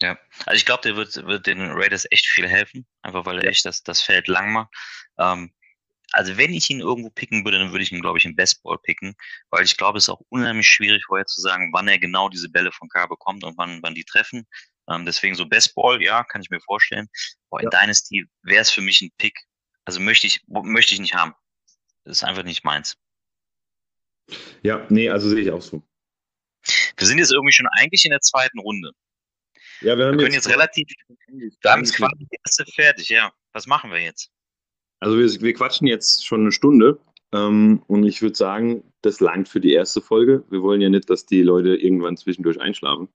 Ja, also ich glaube, der wird, wird den Raiders echt viel helfen, einfach weil er echt das, das Feld lang macht. Ähm, also wenn ich ihn irgendwo picken würde, dann würde ich ihn, glaube ich, im Bestball picken, weil ich glaube, es ist auch unheimlich schwierig vorher zu sagen, wann er genau diese Bälle von K bekommt und wann, wann die treffen. Ähm, deswegen so Bestball, ja, kann ich mir vorstellen. Aber in ja. Dynasty wäre es für mich ein Pick. Also möchte ich, möchte ich nicht haben. Das ist einfach nicht meins. Ja, nee, also sehe ich auch so. Wir sind jetzt irgendwie schon eigentlich in der zweiten Runde. Ja, wir, haben wir können jetzt, jetzt relativ, wir haben jetzt quasi die erste fertig, ja. Was machen wir jetzt? Also wir, wir quatschen jetzt schon eine Stunde ähm, und ich würde sagen, das langt für die erste Folge. Wir wollen ja nicht, dass die Leute irgendwann zwischendurch einschlafen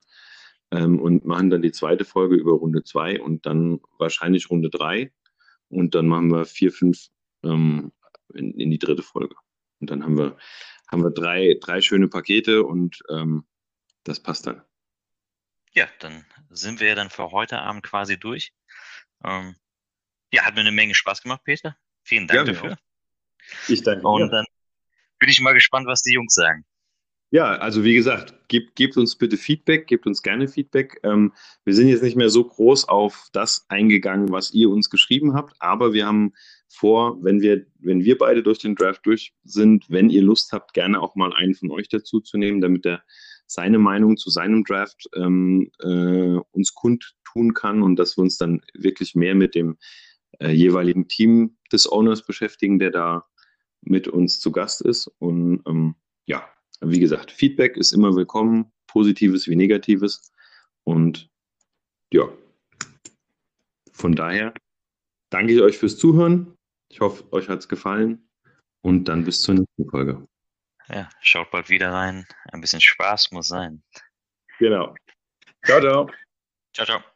ähm, und machen dann die zweite Folge über Runde 2 und dann wahrscheinlich Runde 3 und dann machen wir 4, 5 ähm, in, in, die dritte Folge. Und dann haben wir, haben wir drei, drei schöne Pakete und ähm, das passt dann. Ja, dann sind wir ja dann für heute Abend quasi durch. Ähm, ja, hat mir eine Menge Spaß gemacht, Peter. Vielen Dank ja, dafür. Ich danke. Und dann bin ich mal gespannt, was die Jungs sagen. Ja, also wie gesagt, gebt, gebt uns bitte Feedback, gebt uns gerne Feedback. Ähm, wir sind jetzt nicht mehr so groß auf das eingegangen, was ihr uns geschrieben habt, aber wir haben vor, wenn wir, wenn wir beide durch den Draft durch sind, wenn ihr Lust habt, gerne auch mal einen von euch dazu zu nehmen, damit er seine Meinung zu seinem Draft ähm, äh, uns kundtun kann und dass wir uns dann wirklich mehr mit dem äh, jeweiligen Team des Owners beschäftigen, der da mit uns zu Gast ist. Und ähm, ja, wie gesagt, Feedback ist immer willkommen, positives wie negatives. Und ja, von daher danke ich euch fürs Zuhören. Ich hoffe, euch hat es gefallen. Und dann bis zur nächsten Folge. Ja, schaut bald wieder rein. Ein bisschen Spaß muss sein. Genau. Ciao, ciao. Ciao, ciao.